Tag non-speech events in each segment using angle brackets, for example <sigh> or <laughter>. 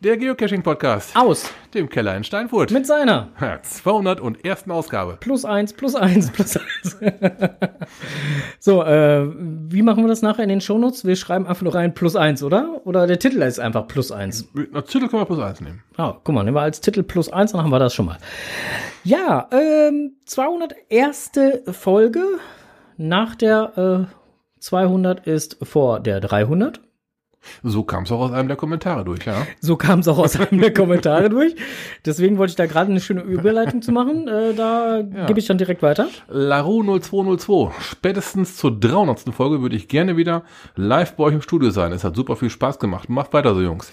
Der Geocaching-Podcast. Aus. Dem Keller in Steinfurt. Mit seiner. 201. Ausgabe. Plus eins, plus eins, plus eins. <laughs> so, äh, wie machen wir das nachher in den Shownotes? Wir schreiben einfach nur rein plus eins, oder? Oder der Titel ist einfach plus eins. Na, Titel können wir plus eins nehmen. Ah, guck mal, nehmen wir als Titel plus eins, dann haben wir das schon mal. Ja, ähm, 201. Folge. Nach der äh, 200 ist vor der 300. So kam es auch aus einem der Kommentare durch, ja. So kam es auch aus einem der Kommentare durch. Deswegen wollte ich da gerade eine schöne Überleitung zu machen. Äh, da Ja. gebe ich dann direkt weiter. Laru 0202. Spätestens zur 300. Folge würde ich gerne wieder live bei euch im Studio sein. Es hat super viel Spaß gemacht. Macht weiter so, Jungs.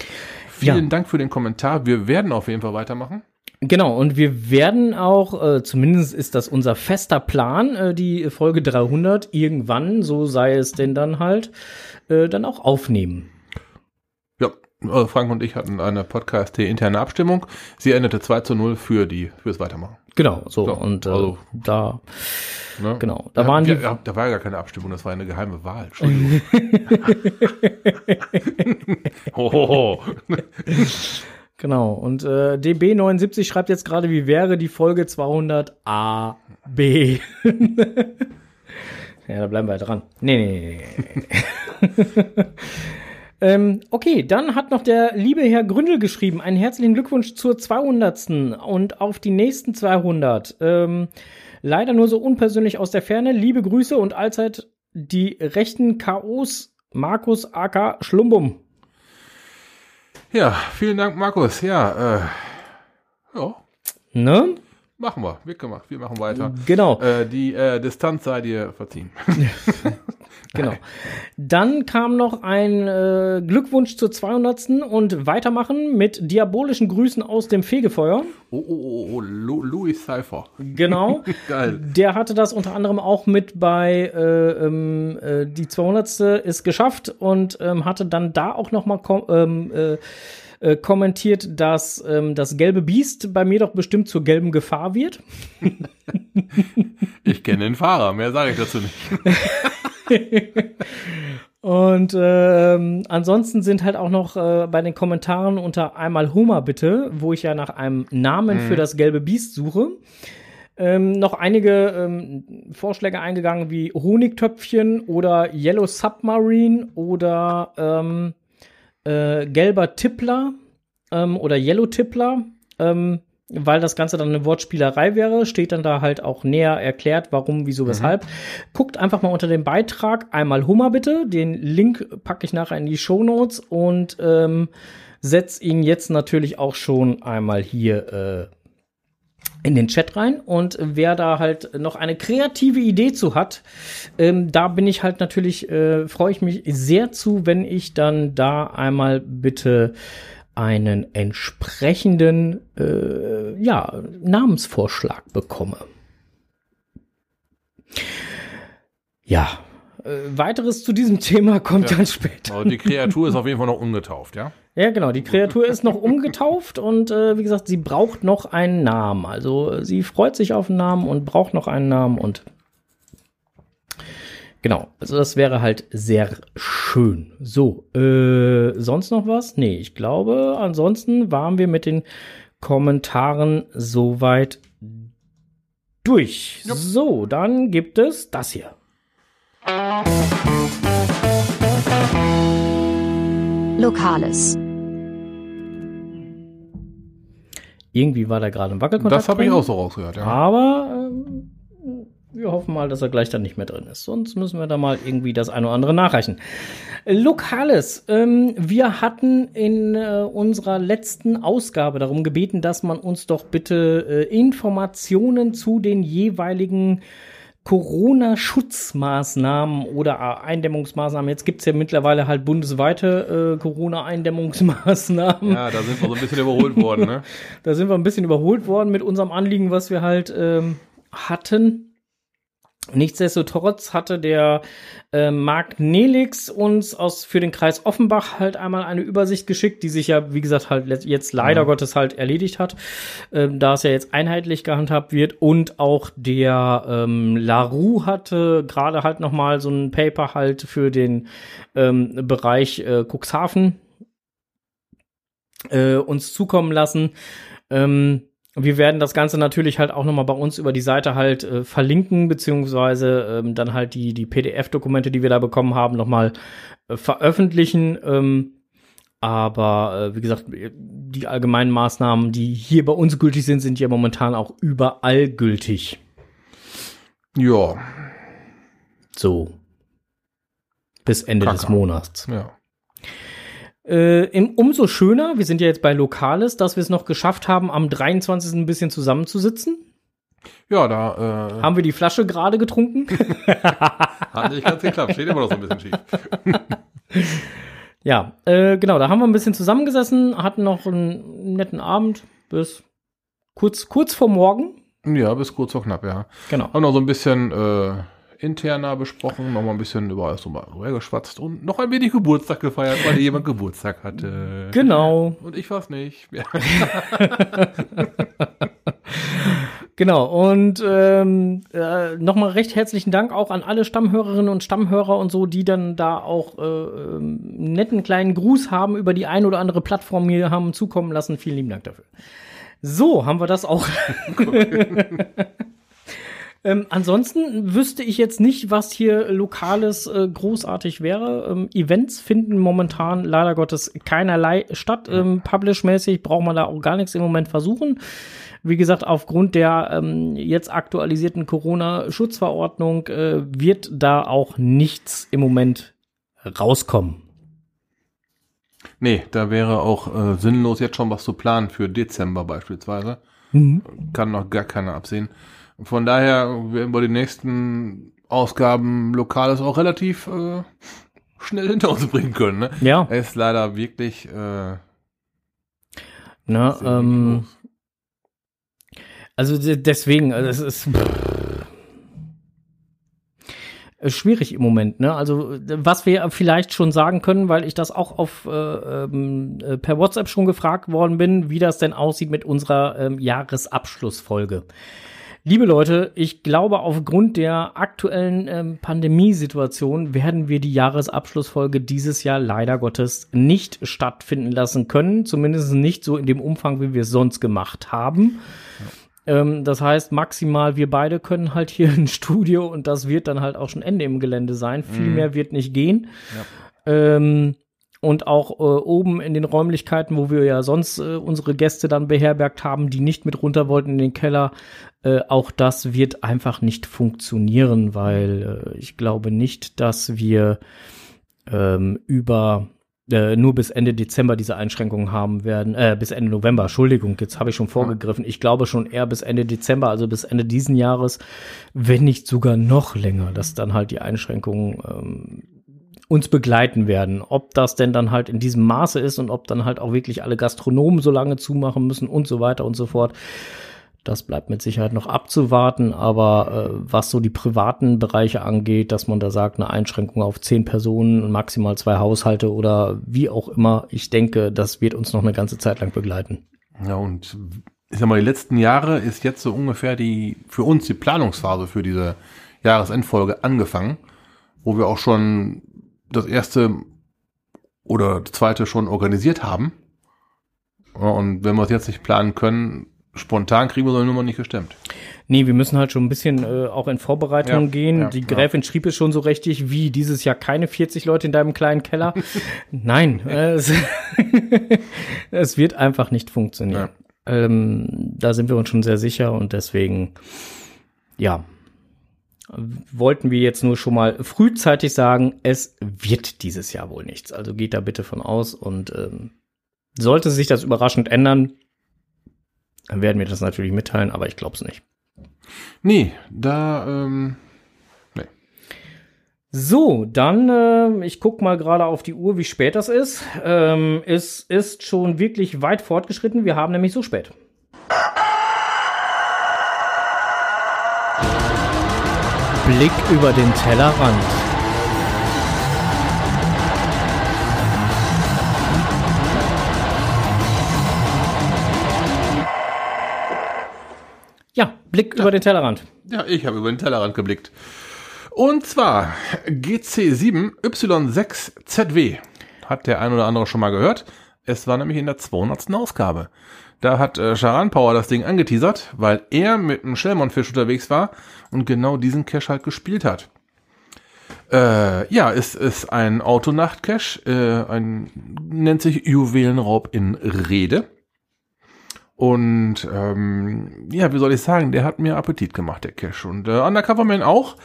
Vielen Ja. Dank für den Kommentar. Wir werden auf jeden Fall weitermachen. Genau, und wir werden auch, äh, zumindest ist das unser fester Plan, äh, die Folge 300 irgendwann, so sei es denn dann halt, äh, dann auch aufnehmen. Äh, Frank und ich hatten eine Podcast-interne Abstimmung. Sie endete 2 zu 0 für die, fürs Weitermachen. Genau, so, So, und äh, also- da, Ne? genau, da Ja, waren ja, die, ja, da war ja gar keine Abstimmung, das war eine geheime Wahl. <laughs> Entschuldigung. Genau, und äh, DB79 schreibt jetzt gerade, wie wäre die Folge 200 A, B. <laughs> ja, da bleiben wir dran. Nee, nee, nee. <laughs> Ähm, okay, dann hat noch der liebe Herr Gründel geschrieben, einen herzlichen Glückwunsch zur 200. und auf die nächsten 200. Ähm, leider nur so unpersönlich aus der Ferne. Liebe Grüße und allzeit die rechten Chaos Markus AK Schlumbum. Ja, vielen Dank, Markus. Ja, äh, ja, Ne? machen wir. Wir, gemacht. wir machen weiter. Genau, Äh, die äh, Distanz sei dir verziehen. <laughs> genau. Dann kam noch ein äh, Glückwunsch zur 200. und weitermachen mit diabolischen Grüßen aus dem Fegefeuer. Oh, oh, oh, oh Lu Louis Cypher. Genau. <laughs> Geil. Der hatte das unter anderem auch mit bei äh, ähm, äh, die 200. ist geschafft und ähm, hatte dann da auch noch mal ähm, äh, äh, kommentiert, dass ähm, das gelbe Biest bei mir doch bestimmt zur gelben Gefahr wird. <laughs> Ich kenne den Fahrer, mehr sage ich dazu nicht. <laughs> <laughs> Und ähm, ansonsten sind halt auch noch äh, bei den Kommentaren unter einmal Hummer bitte, wo ich ja nach einem Namen für das gelbe Biest suche, ähm, noch einige ähm, Vorschläge eingegangen wie Honigtöpfchen oder Yellow Submarine oder ähm, äh, gelber Tippler ähm, oder Yellow Tippler. Ähm, weil das Ganze dann eine Wortspielerei wäre, steht dann da halt auch näher erklärt, warum, wieso, weshalb. Guckt einfach mal unter dem Beitrag einmal Hummer bitte. Den Link packe ich nachher in die Show Notes und ähm, setz ihn jetzt natürlich auch schon einmal hier äh, in den Chat rein. Und wer da halt noch eine kreative Idee zu hat, ähm, da bin ich halt natürlich, äh, freue ich mich sehr zu, wenn ich dann da einmal bitte einen entsprechenden äh, ja, Namensvorschlag bekomme. Ja, äh, weiteres zu diesem Thema kommt dann später. Aber die Kreatur ist auf jeden Fall noch ungetauft, ja? Ja, genau. Die Kreatur ist noch umgetauft und äh, wie gesagt, sie braucht noch einen Namen. Also äh, sie freut sich auf einen Namen und braucht noch einen Namen und genau. Also das wäre halt sehr schön. So, äh, sonst noch was? Nee, ich glaube, ansonsten waren wir mit den Kommentaren soweit durch. Jupp. So, dann gibt es das hier. Lokales. Irgendwie war da gerade ein Wackelkontakt. Das habe ich auch so rausgehört, ja. Aber ähm, wir hoffen mal, dass er gleich dann nicht mehr drin ist. Sonst müssen wir da mal irgendwie das eine oder andere nachreichen. Lokales. Ähm, wir hatten in äh, unserer letzten Ausgabe darum gebeten, dass man uns doch bitte äh, Informationen zu den jeweiligen Corona-Schutzmaßnahmen oder äh, Eindämmungsmaßnahmen. Jetzt gibt's ja mittlerweile halt bundesweite äh, Corona-Eindämmungsmaßnahmen. Ja, da sind wir so ein bisschen überholt worden, ne? <laughs> Da sind wir ein bisschen überholt worden mit unserem Anliegen, was wir halt ähm, hatten. Nichtsdestotrotz hatte der äh, Marc Nelix uns aus für den Kreis Offenbach halt einmal eine Übersicht geschickt, die sich ja, wie gesagt, halt jetzt leider Gottes halt erledigt hat, ähm, da es ja jetzt einheitlich gehandhabt wird und auch der ähm, Larue hatte gerade halt noch mal so ein Paper halt für den ähm, Bereich äh, Cuxhaven äh, uns zukommen lassen. Ähm, wir werden das Ganze natürlich halt auch nochmal bei uns über die Seite halt äh, verlinken, beziehungsweise ähm, dann halt die, die PDF-Dokumente, die wir da bekommen haben, nochmal äh, veröffentlichen. Ähm, aber äh, wie gesagt, die allgemeinen Maßnahmen, die hier bei uns gültig sind, sind ja momentan auch überall gültig. Ja, So. Bis Ende Kacke. des Monats. ja. Äh, umso schöner, wir sind ja jetzt bei Lokales, dass wir es noch geschafft haben, am 23. ein bisschen zusammenzusitzen. Ja, da äh, Haben wir die Flasche gerade getrunken? <laughs> hat nicht ganz geklappt. Steht immer noch so ein bisschen schief. <laughs> ja, äh, genau, da haben wir ein bisschen zusammengesessen, hatten noch einen netten Abend bis kurz, kurz vor morgen. Ja, bis kurz vor knapp, ja. Genau. Haben noch so ein bisschen äh, interner besprochen, noch mal ein bisschen über alles so mal geschwatzt und noch ein wenig Geburtstag gefeiert, weil jemand Geburtstag hatte. Genau, Und ich war's nicht. Ja. <laughs> genau. Und ähm, äh, nochmal recht herzlichen Dank auch an alle Stammhörerinnen und Stammhörer und so, die dann da auch äh, einen netten kleinen Gruß haben über die ein oder andere Plattform mir haben zukommen lassen. Vielen lieben Dank dafür. So, haben wir das auch. <laughs> <laughs> ähm, ansonsten wüsste ich jetzt nicht, was hier Lokales äh, großartig wäre. Ähm, Events finden momentan leider Gottes keinerlei statt. Ähm, Publish-mäßig braucht man da auch gar nichts im Moment versuchen. Wie gesagt, aufgrund der ähm, jetzt aktualisierten Corona-Schutzverordnung äh, wird da auch nichts im Moment rauskommen. Nee, da wäre auch äh, sinnlos, jetzt schon was zu planen für Dezember beispielsweise. Kann noch gar keiner absehen. Von daher werden wir die nächsten Ausgaben Lokales auch relativ äh, schnell hinter uns bringen können. Ne? Ja, Es ist leider wirklich äh, ne, sehr ähm. Also de- deswegen, also es ist äh, schwierig im Moment. Ne? Also äh, was wir vielleicht schon sagen können, weil ich das auch auf äh, ähm, äh, per WhatsApp schon gefragt worden bin, wie das denn aussieht mit unserer ähm, Jahresabschlussfolge. Liebe Leute, ich glaube, aufgrund der aktuellen ähm, Pandemiesituation werden wir die Jahresabschlussfolge dieses Jahr leider Gottes nicht stattfinden lassen können. Zumindest nicht so in dem Umfang, wie wir es sonst gemacht haben. Ähm, das heißt, maximal wir beide können halt hier <laughs> ein Studio und das wird dann halt auch schon Ende im Gelände sein. Viel mehr wird nicht gehen. Ähm, und auch äh, oben in den Räumlichkeiten, wo wir ja sonst äh, unsere Gäste dann beherbergt haben, die nicht mit runter wollten in den Keller, äh, auch das wird einfach nicht funktionieren, weil äh, ich glaube nicht, dass wir ähm, über äh, nur bis Ende Dezember diese Einschränkungen haben werden, äh, bis Ende November, Entschuldigung, jetzt habe ich schon vorgegriffen. Ich glaube schon eher bis Ende Dezember, also bis Ende diesen Jahres, wenn nicht sogar noch länger, dass dann halt die Einschränkungen ähm, uns begleiten werden. Ob das denn dann halt in diesem Maße ist und ob dann halt auch wirklich alle Gastronomen so lange zumachen müssen und so weiter und so fort. Das bleibt mit Sicherheit noch abzuwarten, aber äh, was so die privaten Bereiche angeht, dass man da sagt, eine Einschränkung auf zehn Personen und maximal zwei Haushalte oder wie auch immer, ich denke, das wird uns noch eine ganze Zeit lang begleiten. Ja, und ich sag mal, die letzten Jahre ist jetzt so ungefähr die, für uns die Planungsphase für diese Jahresendfolge angefangen, wo wir auch schon das erste oder das zweite schon organisiert haben. Ja, Und wenn wir es jetzt nicht planen können, spontan kriegen wir so eine Nummer nicht gestemmt. Nee, wir müssen halt schon ein bisschen äh, auch in Vorbereitung Ja, gehen. ja, die ja. Gräfin schrieb es schon so richtig, wie dieses Jahr keine 40 Leute in deinem kleinen Keller. <laughs> Nein, äh, es, <laughs> es wird einfach nicht funktionieren. Ähm, da sind wir uns schon sehr sicher und deswegen, ja, wollten wir jetzt nur schon mal frühzeitig sagen, es wird dieses Jahr wohl nichts. Also geht da bitte von aus und ähm, sollte sich das überraschend ändern, dann werden wir das natürlich mitteilen, aber ich glaube es nicht. Nee, da, ähm, So, dann, äh, ich guck mal gerade auf die Uhr, wie spät das ist. Ähm, es ist schon wirklich weit fortgeschritten. Wir haben nämlich so spät. Blick über den Tellerrand. Ja, Blick über den Tellerrand. ja, ich habe über den Tellerrand geblickt. Und zwar GC7Y6ZW. Hat der ein oder andere schon mal gehört. Es war nämlich in der 200. Ausgabe. Da hat äh, Sharan Power das Ding angeteasert, weil er mit einem Shellmon-Fisch unterwegs war und genau diesen Cache halt gespielt hat. Äh, ja, es ist ein Autonacht-Cache, äh, ein, nennt sich Juwelenraub in Rede. Und ähm, ja, wie soll ich sagen, der hat mir Appetit gemacht, der Cache. Und äh, Undercoverman auch.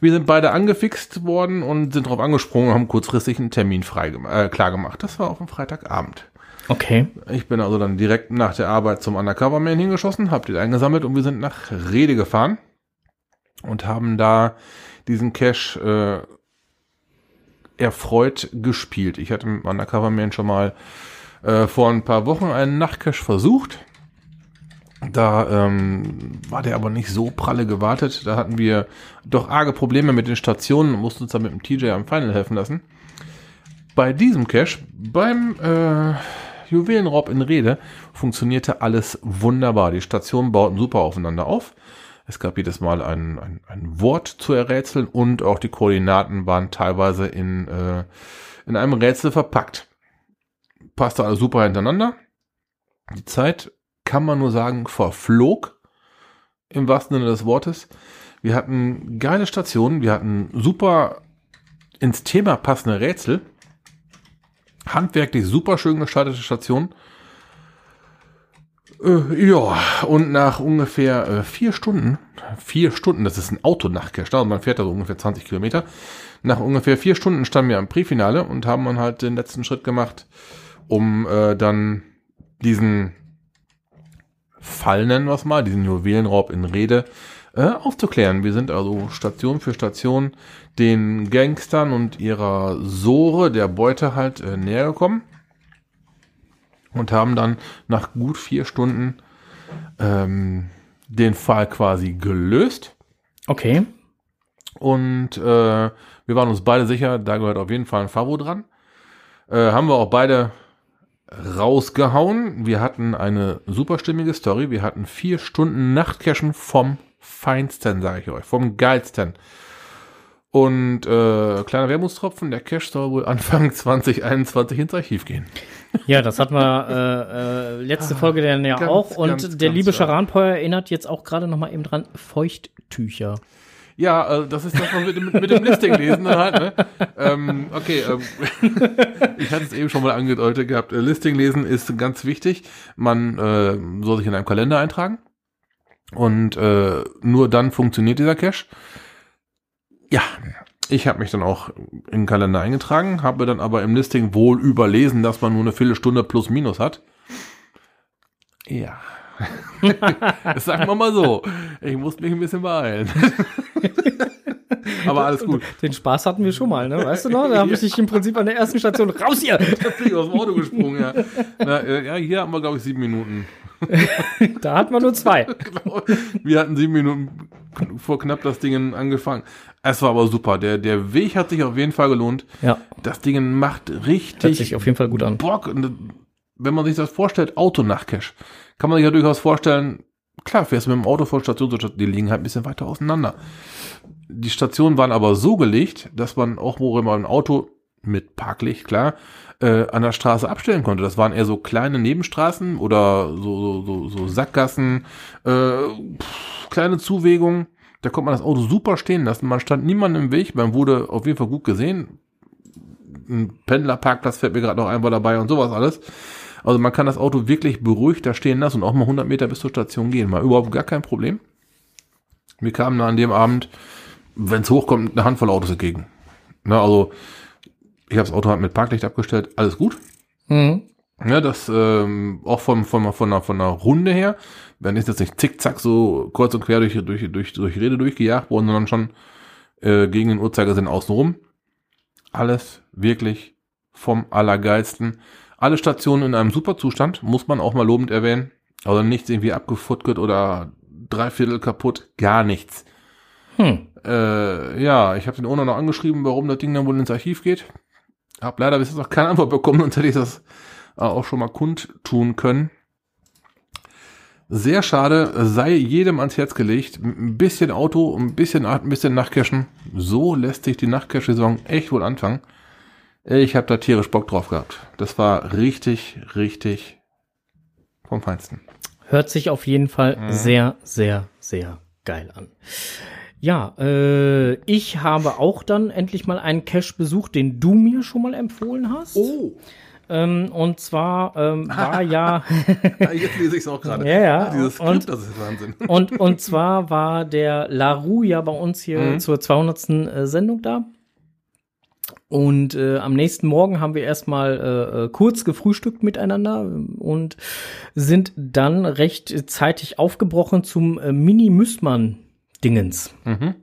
Wir sind beide angefixt worden und sind drauf angesprungen und haben kurzfristig einen Termin frei äh, klar gemacht. Das war auf dem Freitagabend. Okay. Ich bin also dann direkt nach der Arbeit zum Undercoverman hingeschossen, hab den eingesammelt und wir sind nach Rede gefahren und haben da diesen Cache äh, erfreut gespielt. Ich hatte mit Undercoverman schon mal äh, vor ein paar Wochen einen Nachtcache versucht. Da ähm, war der aber nicht so pralle gewartet. Da hatten wir doch arge Probleme mit den Stationen und mussten uns dann mit dem TJ am Final helfen lassen. Bei diesem Cache, beim äh, Juwelenraub in Rede, funktionierte alles wunderbar. Die Stationen bauten super aufeinander auf. Es gab jedes Mal ein, ein, ein Wort zu errätseln und auch die Koordinaten waren teilweise in, äh, in einem Rätsel verpackt. Passte alles super hintereinander. Die Zeit, kann man nur sagen, verflog. Im wahrsten Sinne des Wortes. Wir hatten geile Stationen, wir hatten super ins Thema passende Rätsel. Handwerklich super schön gestaltete Stationen. Äh, ja, und nach ungefähr äh, vier Stunden, vier Stunden, das ist ein Autonachtcache, und man fährt da so ungefähr 20 Kilometer. Nach ungefähr vier Stunden standen wir am Präfinale und haben dann halt den letzten Schritt gemacht, um äh, dann diesen Fall, nennen wir es mal, diesen Juwelenraub in Rede, äh, aufzuklären. Wir sind also Station für Station den Gangstern und ihrer Sore der Beute halt äh, näher gekommen und haben dann nach gut vier Stunden ähm, den Fall quasi gelöst. Okay. Und äh, wir waren uns beide sicher, da gehört auf jeden Fall ein Favo dran. Äh, haben wir auch beide rausgehauen. Wir hatten eine superstimmige Story. Wir hatten vier Stunden Nachtcachen vom Feinsten, sage ich euch, vom Geilsten. Und äh, kleiner Wermutstropfen, der Cache soll wohl Anfang <laughs> 2021 ins Archiv gehen. Ja, das hatten wir äh, äh, letzte Folge dann ja Ganz, auch. Und ganz, der ganz liebe. Scharanpeuer erinnert jetzt auch gerade noch mal eben dran, Feuchttücher. Ja, äh, das ist das, was wir mit, mit dem Listing lesen halt, ne? ähm, okay, ähm, <laughs> ich hatte es eben schon mal angedeutet gehabt. Äh, Listing lesen ist ganz wichtig. Man äh, soll sich in einem Kalender eintragen. Und äh, nur dann funktioniert dieser Cache. Ja, ich habe mich dann auch in den Kalender eingetragen, habe dann aber im Listing wohl überlesen, dass man nur eine Viertelstunde plus minus hat. Ja. das <laughs> sagen wir mal so. Ich musste mich ein bisschen beeilen. <laughs> aber alles gut. Den Spaß hatten wir schon mal, ne? Weißt du noch? Da habe ich dich im Prinzip an der ersten Station raus hier. <laughs> Da bin ich aus dem Auto gesprungen, ja. Na, äh, ja, hier haben wir, glaube ich, sieben Minuten. <laughs> Da hatten wir nur zwei. <laughs> Genau. Wir hatten sieben Minuten vor knapp das Ding angefangen. Es war aber super. Der, der Weg hat sich auf jeden Fall gelohnt. Ja, Das Ding macht hört richtig sich auf jeden Fall gut an. Bock. Und wenn man sich das vorstellt, Autonachtcache, kann man sich ja durchaus vorstellen, klar, fährst du mit dem Auto von Station zu Station, die liegen halt ein bisschen weiter auseinander. Die Stationen waren aber so gelegt, dass man auch, wo man ein Auto mit Parklicht, klar, äh, an der Straße abstellen konnte. Das waren eher so kleine Nebenstraßen oder so, so, so, so Sackgassen, äh, pff, kleine Zuwegungen. Da konnte man das Auto super stehen lassen. Man stand niemandem im Weg. Man wurde auf jeden Fall gut gesehen. Ein Pendlerparkplatz fällt mir gerade noch ein, war dabei und sowas alles. Also man kann das Auto wirklich beruhigt da stehen lassen und auch mal 100 Meter bis zur Station gehen. Mal überhaupt gar kein Problem. Wir kamen da an dem Abend, wenn es hochkommt, eine Handvoll Autos entgegen. Na, also ich habe das Auto halt mit Parklicht abgestellt, alles gut. Mhm. Ja, das ähm, auch vom, vom, von, der, von der Runde her, wenn ist jetzt nicht zickzack so kreuz und quer durch, durch, durch, durch Rede durchgejagt worden, sondern schon äh, gegen den Uhrzeigersinn außenrum. Alles wirklich vom Allergeilsten. Alle Stationen in einem super Zustand, muss man auch mal lobend erwähnen. Also nichts irgendwie abgefuttert oder dreiviertel kaputt, gar nichts. Hm. Äh, ja, ich habe den Owner noch angeschrieben, warum das Ding dann wohl ins Archiv geht. Hab leider bis jetzt noch keine Antwort bekommen, sonst hätte ich das äh, auch schon mal kundtun können. Sehr schade, sei jedem ans Herz gelegt. Ein bisschen Auto, ein bisschen Art, ein bisschen Nachtcachen. So lässt sich die Nachtcache-Saison echt wohl anfangen. Ich habe da tierisch Bock drauf gehabt. Das war richtig, richtig vom Feinsten. Hört sich auf jeden Fall Mhm. sehr, sehr, sehr geil an. Ja, äh, ich habe auch dann endlich mal einen Cache besucht, den du mir schon mal empfohlen hast. Oh, Ähm, und zwar ähm, <laughs> war ja jetzt lese ich es auch gerade. <laughs> Ja, ja. Ah, dieses Und- Skript, das ist Wahnsinn. <laughs> und und zwar war der Laru ja bei uns hier Mhm. zur 200. äh, Sendung da. Und äh, am nächsten Morgen haben wir erstmal äh, äh, kurz gefrühstückt miteinander und sind dann recht zeitig aufgebrochen zum äh, Mini-Müssmann-Dingens Mhm.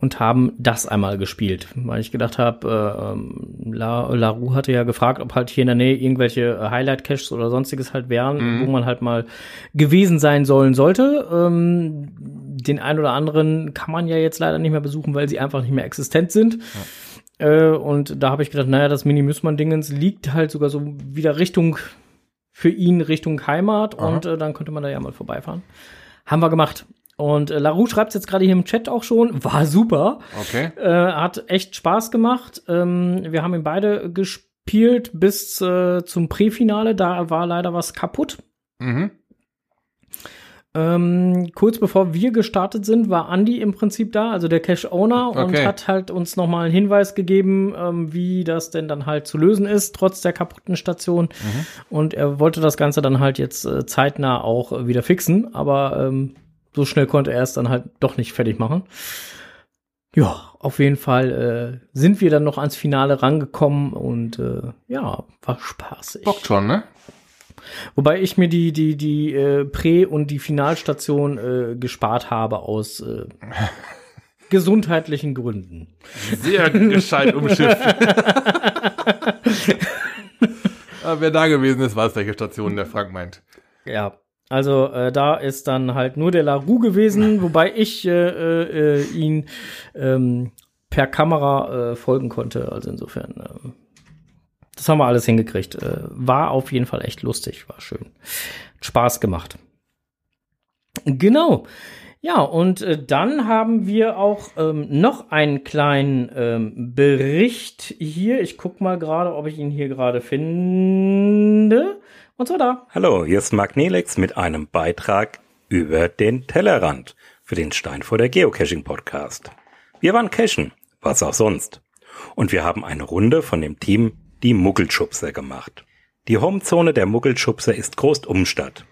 und haben das einmal gespielt, weil ich gedacht habe, äh, ähm, La, hatte ja gefragt, ob halt hier in der Nähe irgendwelche äh, Highlight-Caches oder sonstiges halt wären, wo man halt mal gewesen sein sollen sollte. Ähm, den einen oder anderen kann man ja jetzt leider nicht mehr besuchen, weil sie einfach nicht mehr existent sind. Äh, und da habe ich gedacht, naja, das Mini-Müssmann-Dingens liegt halt sogar so wieder Richtung, für ihn Richtung Heimat Aha. und äh, dann könnte man da ja mal vorbeifahren. Haben wir gemacht. Und äh, Larue schreibt jetzt gerade hier im Chat auch schon, <laughs> war super. Okay. Äh, hat echt Spaß gemacht. Ähm, wir haben ihn beide gespielt bis äh, zum Präfinale. Da war leider was kaputt. Mhm. Ähm, kurz bevor wir gestartet sind, war Andy im Prinzip da, also der Cache-Owner, und Okay. hat halt uns nochmal einen Hinweis gegeben, ähm, wie das denn dann halt zu lösen ist, trotz der kaputten Station. Und er wollte das Ganze dann halt jetzt äh, zeitnah auch äh, wieder fixen, aber ähm, so schnell konnte er es dann halt doch nicht fertig machen. Ja, auf jeden Fall äh, sind wir dann noch ans Finale rangekommen und äh, ja, war spaßig. Bockt schon, ne? Wobei ich mir die, die, die äh, Prä- und die Finalstation äh, gespart habe aus äh, <laughs> gesundheitlichen Gründen. Sehr gescheit umschifft. Aber <laughs> wer da gewesen ist, weiß, welche Station der Frank meint. Ja. Also äh, da ist dann halt nur der Laru gewesen, <laughs> wobei ich äh, äh, ihn ähm, per Kamera äh, folgen konnte. Also insofern, äh, das haben wir alles hingekriegt. Äh, war auf jeden Fall echt lustig, war schön. Hat Spaß gemacht. Genau. Ja, und äh, dann haben wir auch ähm, noch einen kleinen ähm, Bericht hier. Ich guck mal gerade, ob ich ihn hier gerade finde. Und zwar da. Hallo, hier ist Marc Nelix mit einem Beitrag über den Tellerrand für den Steinfurter Geocaching Podcast. Wir waren cachen, was auch sonst. Und wir haben eine Runde von dem Team die Muggelschubser gemacht. Die Homezone der Muggelschubser ist Großumstadt.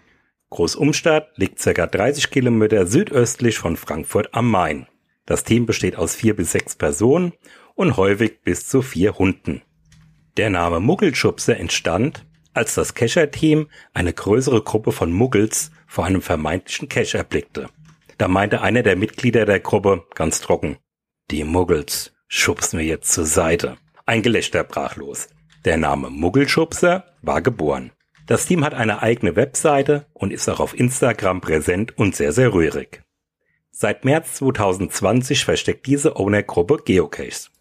Großumstadt liegt circa 30 Kilometer südöstlich von Frankfurt am Main. Das Team besteht aus vier bis sechs Personen und häufig bis zu vier Hunden. Der Name Muggelschubser entstand, als das Kescher-Team eine größere Gruppe von Muggels vor einem vermeintlichen Cache erblickte. Da meinte einer der Mitglieder der Gruppe ganz trocken, die Muggels schubsen wir jetzt zur Seite. Ein Gelächter brach los. Der Name Muggelschubser war geboren. Das Team hat eine eigene Webseite und ist auch auf Instagram präsent und sehr, sehr rührig. Seit März 2020 versteckt diese Owner-Gruppe Geocaches.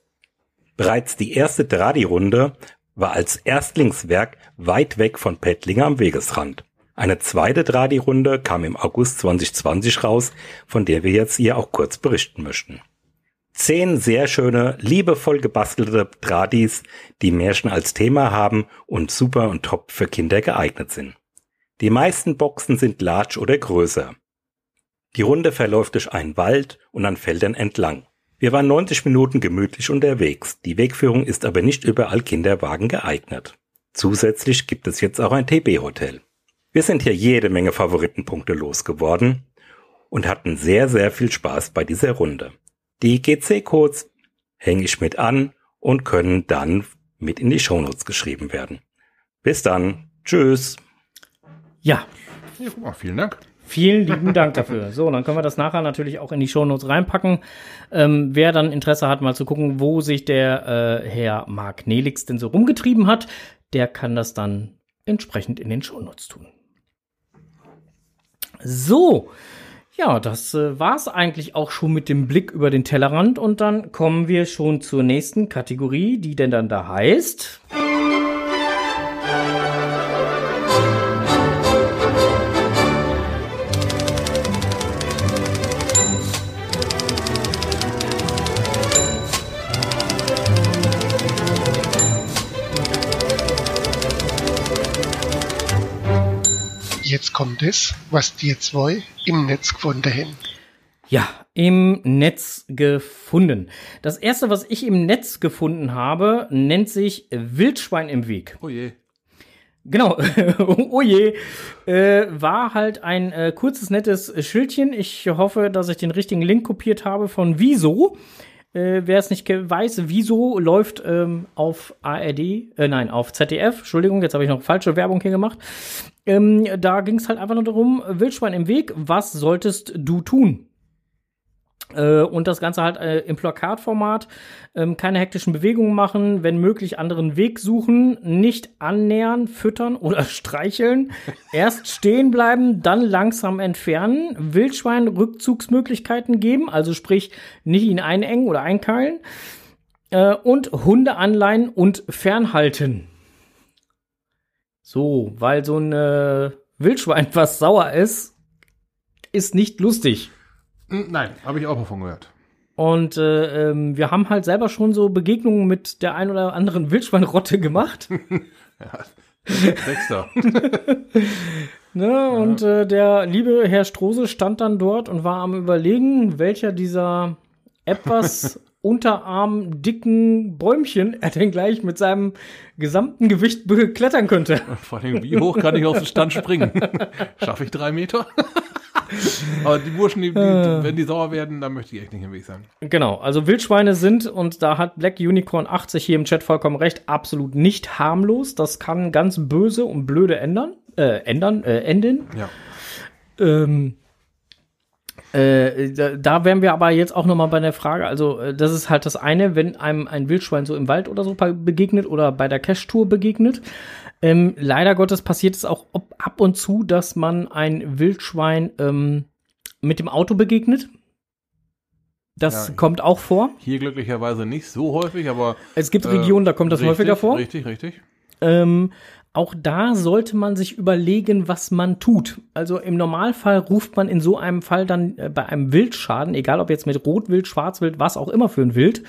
Bereits die erste Dradi-Runde war als Erstlingswerk weit weg von Pettlinger am Wegesrand. Eine zweite Dradi-Runde kam im August 2020 raus, von der wir jetzt hier auch kurz berichten möchten. Zehn sehr schöne, liebevoll gebastelte Tradis, die Märchen als Thema haben und super und top für Kinder geeignet sind. Die meisten Boxen sind large oder größer. Die Runde verläuft durch einen Wald und an Feldern entlang. Wir waren 90 Minuten gemütlich unterwegs. Die Wegführung ist aber nicht überall Kinderwagen geeignet. Zusätzlich gibt es jetzt auch ein TB-Hotel. Wir sind hier jede Menge Favoritenpunkte losgeworden und hatten sehr, sehr viel Spaß bei dieser Runde. Die GC-Codes hänge ich mit an und können dann mit in die Shownotes geschrieben werden. Bis dann. Tschüss. Ja, Ja, vielen Dank. Vielen lieben Dank dafür. So, dann können wir das nachher natürlich auch in die Shownotes reinpacken. Ähm, wer dann Interesse hat, mal zu gucken, wo sich der äh, Herr Marc Nelix denn so rumgetrieben hat, der kann das dann entsprechend in den Shownotes tun. So, ja, das äh, war's eigentlich auch schon mit dem Blick über den Tellerrand und dann kommen wir schon zur nächsten Kategorie, die denn dann da heißt. Jetzt kommt es, was die zwei im Netz gefunden haben. Ja, im Netz gefunden. Das erste, was ich im Netz gefunden habe, nennt sich Wildschwein im Weg. Oh je. Genau, <laughs> oh je, äh, war halt ein äh, kurzes, nettes Schildchen. Ich hoffe, dass ich den richtigen Link kopiert habe von Wieso. Äh, Wer es nicht weiß, Wieso läuft ähm, auf ARD, äh, nein, auf ZDF. Entschuldigung, jetzt habe ich noch falsche Werbung hier gemacht. Ähm, da ging es halt einfach nur darum, Wildschwein im Weg, was solltest du tun? Äh, und das Ganze halt äh, im Plakatformat, ähm, keine hektischen Bewegungen machen, wenn möglich anderen Weg suchen, nicht annähern, füttern oder <laughs> streicheln, erst stehen bleiben, dann langsam entfernen, Wildschwein Rückzugsmöglichkeiten geben, also sprich nicht ihn einengen oder einkeilen äh, und Hunde anleihen und fernhalten. So, weil so ein äh, Wildschwein, was sauer ist, ist nicht lustig. Hm, Nein, habe ich auch davon gehört. Und äh, ähm, wir haben halt selber schon so Begegnungen mit der ein oder anderen Wildschweinrotte gemacht. <laughs> <laughs> Sechster. <laughs> ne? Und äh, der liebe Herr Strose stand dann dort und war am überlegen, welcher dieser etwas unterarmdicken Bäumchen er denn gleich mit seinem gesamten Gewicht beklettern könnte. <laughs> Vor allem, wie hoch kann ich aus dem Stand springen? <laughs> Schaffe ich drei Meter? <laughs> Aber die Burschen, die, die, wenn die sauer werden, dann möchte ich echt nicht im Weg sein. Genau, also Wildschweine sind, und da hat Black Unicorn 80 hier im Chat vollkommen recht, absolut nicht harmlos. Das kann ganz böse und blöde ändern, äh, ändern, äh, enden. Ja. Ähm, äh, da, da wären wir aber jetzt auch noch mal bei der Frage, also äh, das ist halt das eine, wenn einem ein Wildschwein so im Wald oder so begegnet oder bei der Cache-Tour begegnet. Ähm, leider Gottes passiert es auch ab und zu, dass man ein Wildschwein ähm, mit dem Auto begegnet. Das Ja. kommt auch vor. Hier glücklicherweise nicht so häufig, aber. Es gibt äh, Regionen, da kommt das richtig, häufiger vor. Richtig, richtig. Ähm, auch da sollte man sich überlegen, was man tut. Also im Normalfall ruft man in so einem Fall dann äh, bei einem Wildschaden, egal ob jetzt mit Rotwild, Schwarzwild, was auch immer für ein Wild,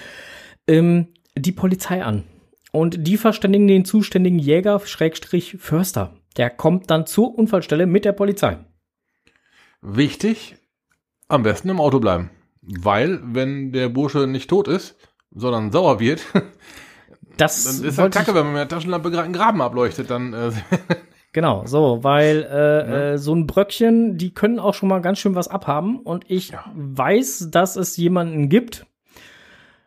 ähm, die Polizei an. Und die verständigen den zuständigen Jäger, Schrägstrich Förster. Der kommt dann zur Unfallstelle mit der Polizei. Wichtig, am besten im Auto bleiben. Weil, wenn der Bursche nicht tot ist, sondern sauer wird, <laughs> Das dann ist halt kacke, wenn man mit der Taschenlampe gerade einen Graben ableuchtet, dann äh, <laughs> Genau, so, weil äh, äh, so ein Bröckchen, die können auch schon mal ganz schön was abhaben. Und ich Ja. weiß, dass es jemanden gibt,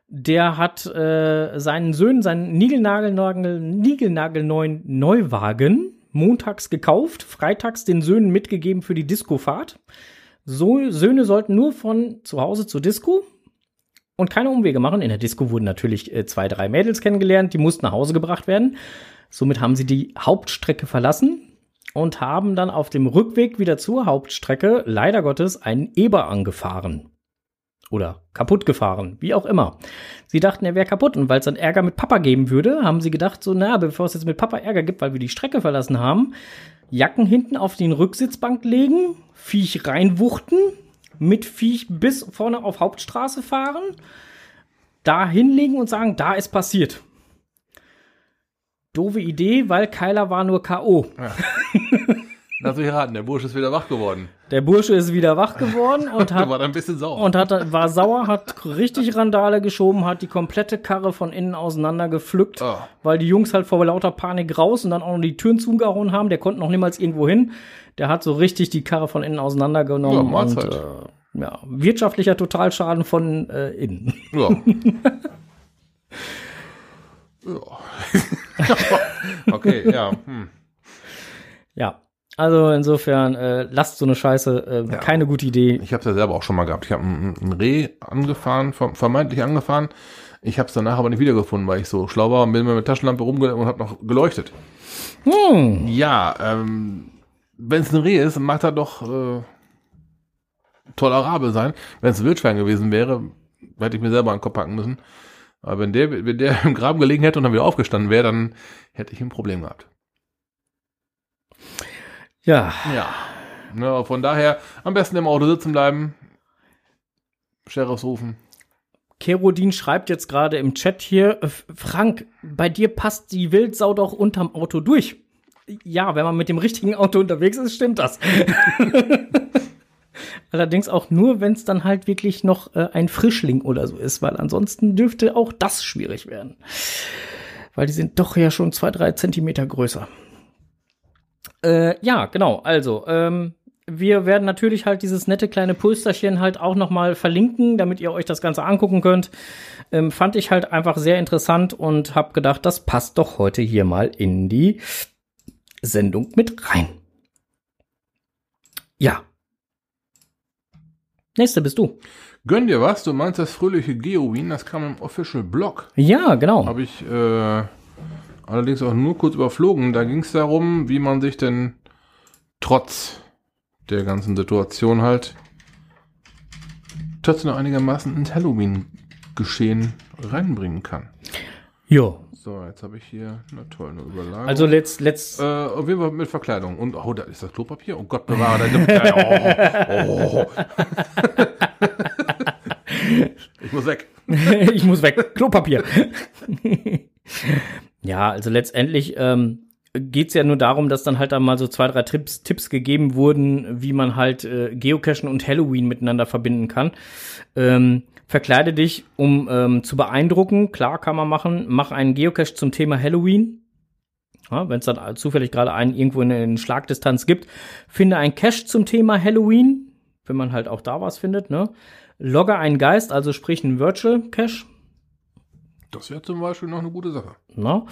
der hat äh, seinen Söhnen seinen Nigelnagelnagel, Nigelnagelneuen Neuwagen montags gekauft, freitags den Söhnen mitgegeben für die Discofahrt. So, Söhne sollten nur von zu Hause zur Disco und keine Umwege machen. In der Disco wurden natürlich äh, zwei, drei Mädels kennengelernt, die mussten nach Hause gebracht werden. Somit haben sie die Hauptstrecke verlassen und haben dann auf dem Rückweg wieder zur Hauptstrecke leider Gottes einen Eber angefahren. Oder kaputt gefahren, wie auch immer. Sie dachten, er wäre kaputt und weil es dann Ärger mit Papa geben würde, haben sie gedacht, so, na, bevor es jetzt mit Papa Ärger gibt, weil wir die Strecke verlassen haben, Jacken hinten auf den Rücksitzbank legen, Viech reinwuchten, mit Viech bis vorne auf Hauptstraße fahren, da hinlegen und sagen, da ist passiert. Doofe Idee, weil Kyler war nur K.O. lass mich raten, der Bursche ist wieder wach geworden. Der Bursche ist wieder wach geworden <laughs> und hat war ein bisschen sauer. und hat, war sauer, hat richtig Randale geschoben, hat die komplette Karre von innen auseinander gepflückt, Oh. weil die Jungs halt vor lauter Panik raus und dann auch noch die Türen zugehauen haben. Der konnte noch niemals irgendwo hin. Der hat so richtig die Karre von innen Ja, auseinandergenommen. und Mahlzeit. äh, ja, wirtschaftlicher Totalschaden von äh, innen. Ja. <laughs> ja. <laughs> okay, ja. Hm. Ja. Also insofern, äh, lasst so eine Scheiße, äh, Ja. keine gute Idee. Ich habe es ja selber auch schon mal gehabt. Ich habe ein, ein Reh angefahren, ver- vermeintlich angefahren. Ich habe es danach aber nicht wiedergefunden, weil ich so schlau war und bin mit Taschenlampe rumge und habe noch geleuchtet. Hm. Ja, ähm, wenn es ein Reh ist, mag das doch äh, tolerabel sein. Wenn es ein Wildschwein gewesen wäre, hätte ich mir selber einen Kopf packen müssen. Aber wenn der, wenn der im Graben gelegen hätte und dann wieder aufgestanden wäre, dann hätte ich ein Problem gehabt. Ja, Ja. Ne, von daher am besten im Auto sitzen bleiben. Sheriffs rufen. Kerodin schreibt jetzt gerade im Chat hier, Frank, bei dir passt die Wildsau doch unterm Auto durch. Ja, wenn man mit dem richtigen Auto unterwegs ist, stimmt das. <laughs> Allerdings auch nur, wenn es dann halt wirklich noch äh, ein Frischling oder so ist, weil ansonsten dürfte auch das schwierig werden. Weil die sind doch ja schon zwei, drei Zentimeter größer. Äh, ja, genau. Also, ähm, wir werden natürlich halt dieses nette kleine Pulsterchen halt auch noch mal verlinken, damit ihr euch das Ganze angucken könnt. Ähm, fand ich halt einfach sehr interessant und habe gedacht, das passt doch heute hier mal in die Sendung mit rein. Ja. Nächste bist du. Gönn dir was? Du meinst das fröhliche Geowin? Das kam im Official Blog. Ja, genau. Habe ich äh, allerdings auch nur kurz überflogen. Da ging es darum, wie man sich denn trotz der ganzen Situation halt trotzdem noch einigermaßen ins Halloween-Geschehen reinbringen kann. Jo. So, jetzt habe ich hier eine tolle Überlagerung. Also let's, let's äh, auf jeden Fall mit Verkleidung. Und oh, da ist das Klopapier. Oh Gott, bewahre da oh, oh. Ich muss weg. <laughs> ich muss weg. Klopapier. <laughs> ja, also letztendlich ähm, geht's ja nur darum, dass dann halt da mal so zwei, drei Tipps, Tipps gegeben wurden, wie man halt äh, Geocachen und Halloween miteinander verbinden kann. Ähm, verkleide dich, um ähm, zu beeindrucken. Klar, kann man machen. Mach einen Geocache zum Thema Halloween. Ja, Wenn es dann zufällig gerade einen irgendwo in, in Schlagdistanz gibt, finde ein Cache zum Thema Halloween, wenn man halt auch da was findet. Ne? Logge einen Geist, also sprich einen Virtual Cache. Das wäre zum Beispiel noch eine gute Sache. Ne?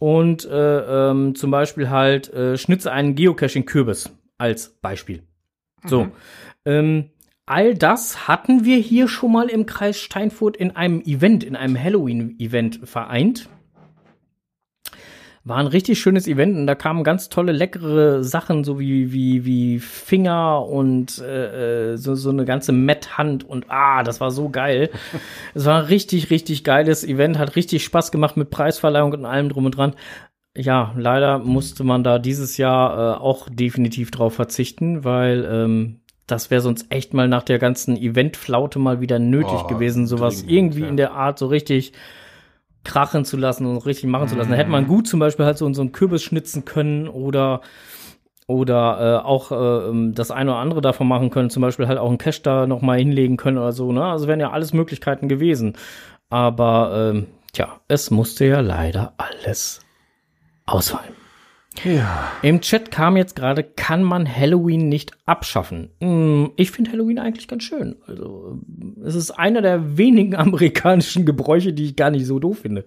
Und äh, ähm, zum Beispiel halt äh, schnitze einen Geocaching-Kürbis als Beispiel. So. Ähm, all das hatten wir hier schon mal im Kreis Steinfurt in einem Event, in einem Halloween-Event vereint. War ein richtig schönes Event und da kamen ganz tolle, leckere Sachen, so wie, wie, wie Finger und äh, äh, so, so eine ganze Metthand und ah, das war so geil. <laughs> Es war ein richtig, richtig geiles Event, hat richtig Spaß gemacht mit Preisverleihung und allem drum und dran. Ja, leider musste man da dieses Jahr äh, auch definitiv drauf verzichten, weil ähm, das wäre sonst echt mal nach der ganzen Eventflaute mal wieder nötig Oh, gewesen, sowas irgendwie ja. in der Art so richtig krachen zu lassen und richtig machen zu lassen. Da hätte man gut zum Beispiel halt so, so einen Kürbis schnitzen können oder oder äh, auch äh, ähm, das eine oder andere davon machen können, zum Beispiel halt auch einen Cache da noch mal hinlegen können oder so. Ne? Also wären ja alles Möglichkeiten gewesen. Aber ähm, tja, es musste ja leider alles ausfallen. Ja. Im Chat kam jetzt gerade, kann man Halloween nicht abschaffen? Hm, Ich finde Halloween eigentlich ganz schön. Also, es ist einer der wenigen <laughs> amerikanischen Gebräuche, die ich gar nicht so doof finde.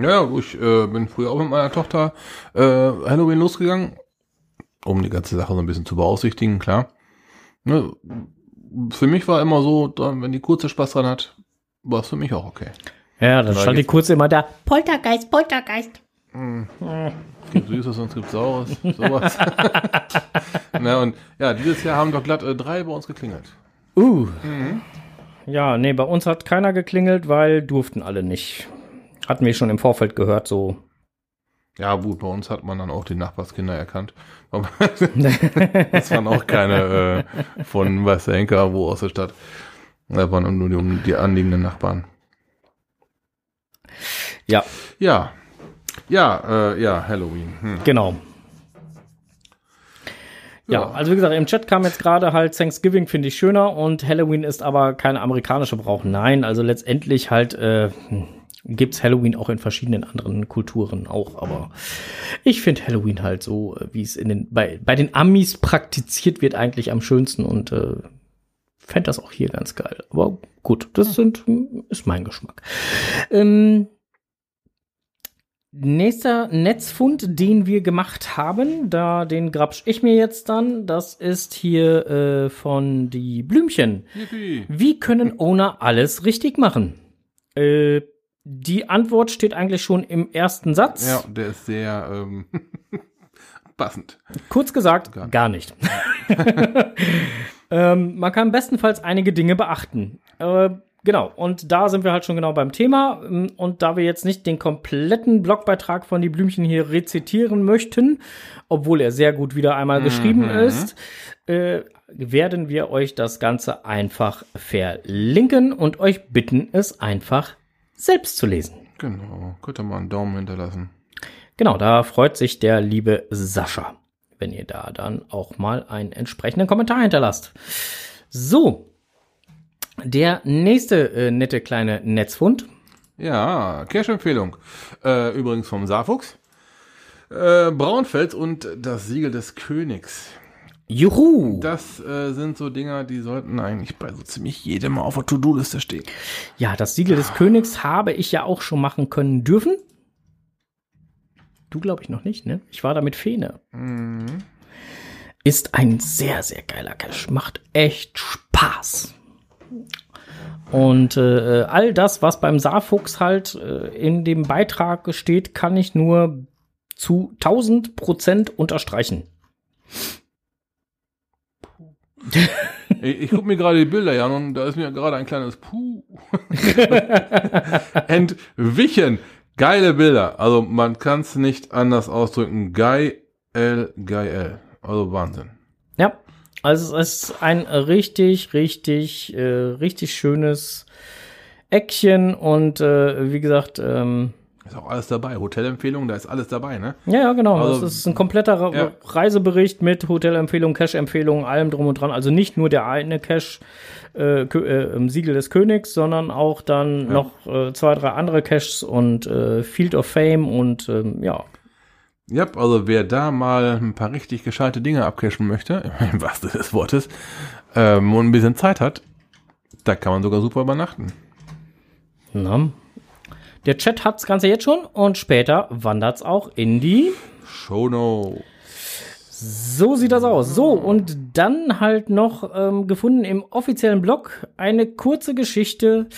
Ja, ich äh, bin früher auch mit meiner Tochter äh, Halloween losgegangen, um die ganze Sache so ein bisschen zu beaufsichtigen, klar. Ne, für mich war immer so, wenn die kurze Spaß dran hat, war es für mich auch okay. Ja, dann Da stand die kurz immer da. Poltergeist, Poltergeist. Es gibt Süßes und es gibt Saures, sowas. <laughs> Na, und ja, dieses Jahr haben doch glatt äh, drei bei uns geklingelt. Uh. Ja, nee, bei uns hat keiner geklingelt, weil durften alle nicht. Hatten wir schon im Vorfeld gehört, so. Ja, gut, bei uns hat man dann auch die Nachbarskinder erkannt. Aber <laughs> das waren auch keine äh, von weiß der Henker, wo aus der Stadt. Da waren nur die, die anliegenden Nachbarn. Ja, Ja. Ja, äh, ja, Halloween. Hm. genau. Ja, Ja. also wie gesagt, im Chat kam jetzt gerade halt Thanksgiving finde ich schöner und Halloween ist aber keine amerikanische Brauch. Nein, also letztendlich halt äh, gibt's Halloween auch in verschiedenen anderen Kulturen auch, aber ich finde Halloween halt so, äh, wie es in den bei bei den Amis praktiziert wird, eigentlich am schönsten und äh, fände das auch hier ganz geil. Aber gut, das sind ist mein Geschmack. Ähm, Nächster Netzfund, den wir gemacht haben, da den grabsch ich mir jetzt dann, das ist hier äh, von die Blümchen. Yippie. Wie können Owner alles richtig machen? Äh, die Antwort steht eigentlich schon im ersten Satz. Ja, der ist sehr ähm, <laughs> passend. Kurz gesagt, Gar gar nicht. nicht. <laughs> ähm, man kann bestenfalls einige Dinge beachten. Äh, genau, und da sind wir halt schon genau beim Thema. Ähm, Und da wir jetzt nicht den kompletten Blogbeitrag von die Blümchen hier rezitieren möchten, obwohl er sehr gut wieder einmal geschrieben ist, äh, werden wir euch das Ganze einfach verlinken und euch bitten, es einfach selbst zu lesen. Genau, könnt ihr mal einen Daumen hinterlassen. Genau, da freut sich der liebe Sascha, wenn ihr da dann auch mal einen entsprechenden Kommentar hinterlasst. So, der nächste äh, nette kleine Netzfund. Ja, Cash-Empfehlung. Äh, übrigens vom Saarfuchs. Äh, Braunfels und das Siegel des Königs. Juhu! Das äh, sind so Dinger, die sollten eigentlich bei so ziemlich jedem auf der To-Do-Liste stehen. Ja, das Siegel des Königs habe ich ja auch schon machen können dürfen. Du glaube ich noch nicht, ne? Ich war da mit Fene. Ist ein sehr, sehr geiler Cache. Macht echt Spaß. Und äh, all das, was beim Saarfuchs halt äh, in dem Beitrag steht, kann ich nur zu 1000 Prozent unterstreichen. Ich, ich gucke mir gerade die Bilder an und da ist mir gerade ein kleines Puh <laughs> entwichen. Geile Bilder. Also man kann es nicht anders ausdrücken. Geil, geil. Also Wahnsinn. Ja, also es ist ein richtig, richtig, äh, richtig schönes Eckchen und äh, wie gesagt, ähm, Ist auch alles dabei. Hotelempfehlung, da ist alles dabei, ne? ja, ja, genau. Also, das ist ein kompletter Re ja. Reisebericht mit Hotelempfehlung, Cache-Empfehlung, allem drum und dran. Also nicht nur der eine Cache, äh, äh, im Siegel des Königs, sondern auch dann noch äh, zwei, drei andere Caches und äh, Field of Fame und ähm, ja. Ja, also wer da mal ein paar richtig gescheite Dinge abcashen möchte, <laughs> im wahrsten des Wortes, ähm, und ein bisschen Zeit hat, da kann man sogar super übernachten. Na. Der Chat hat das Ganze jetzt schon und später wandert's auch in die Showno. So sieht das aus. So, und dann halt noch ähm, gefunden im offiziellen Blog eine kurze Geschichte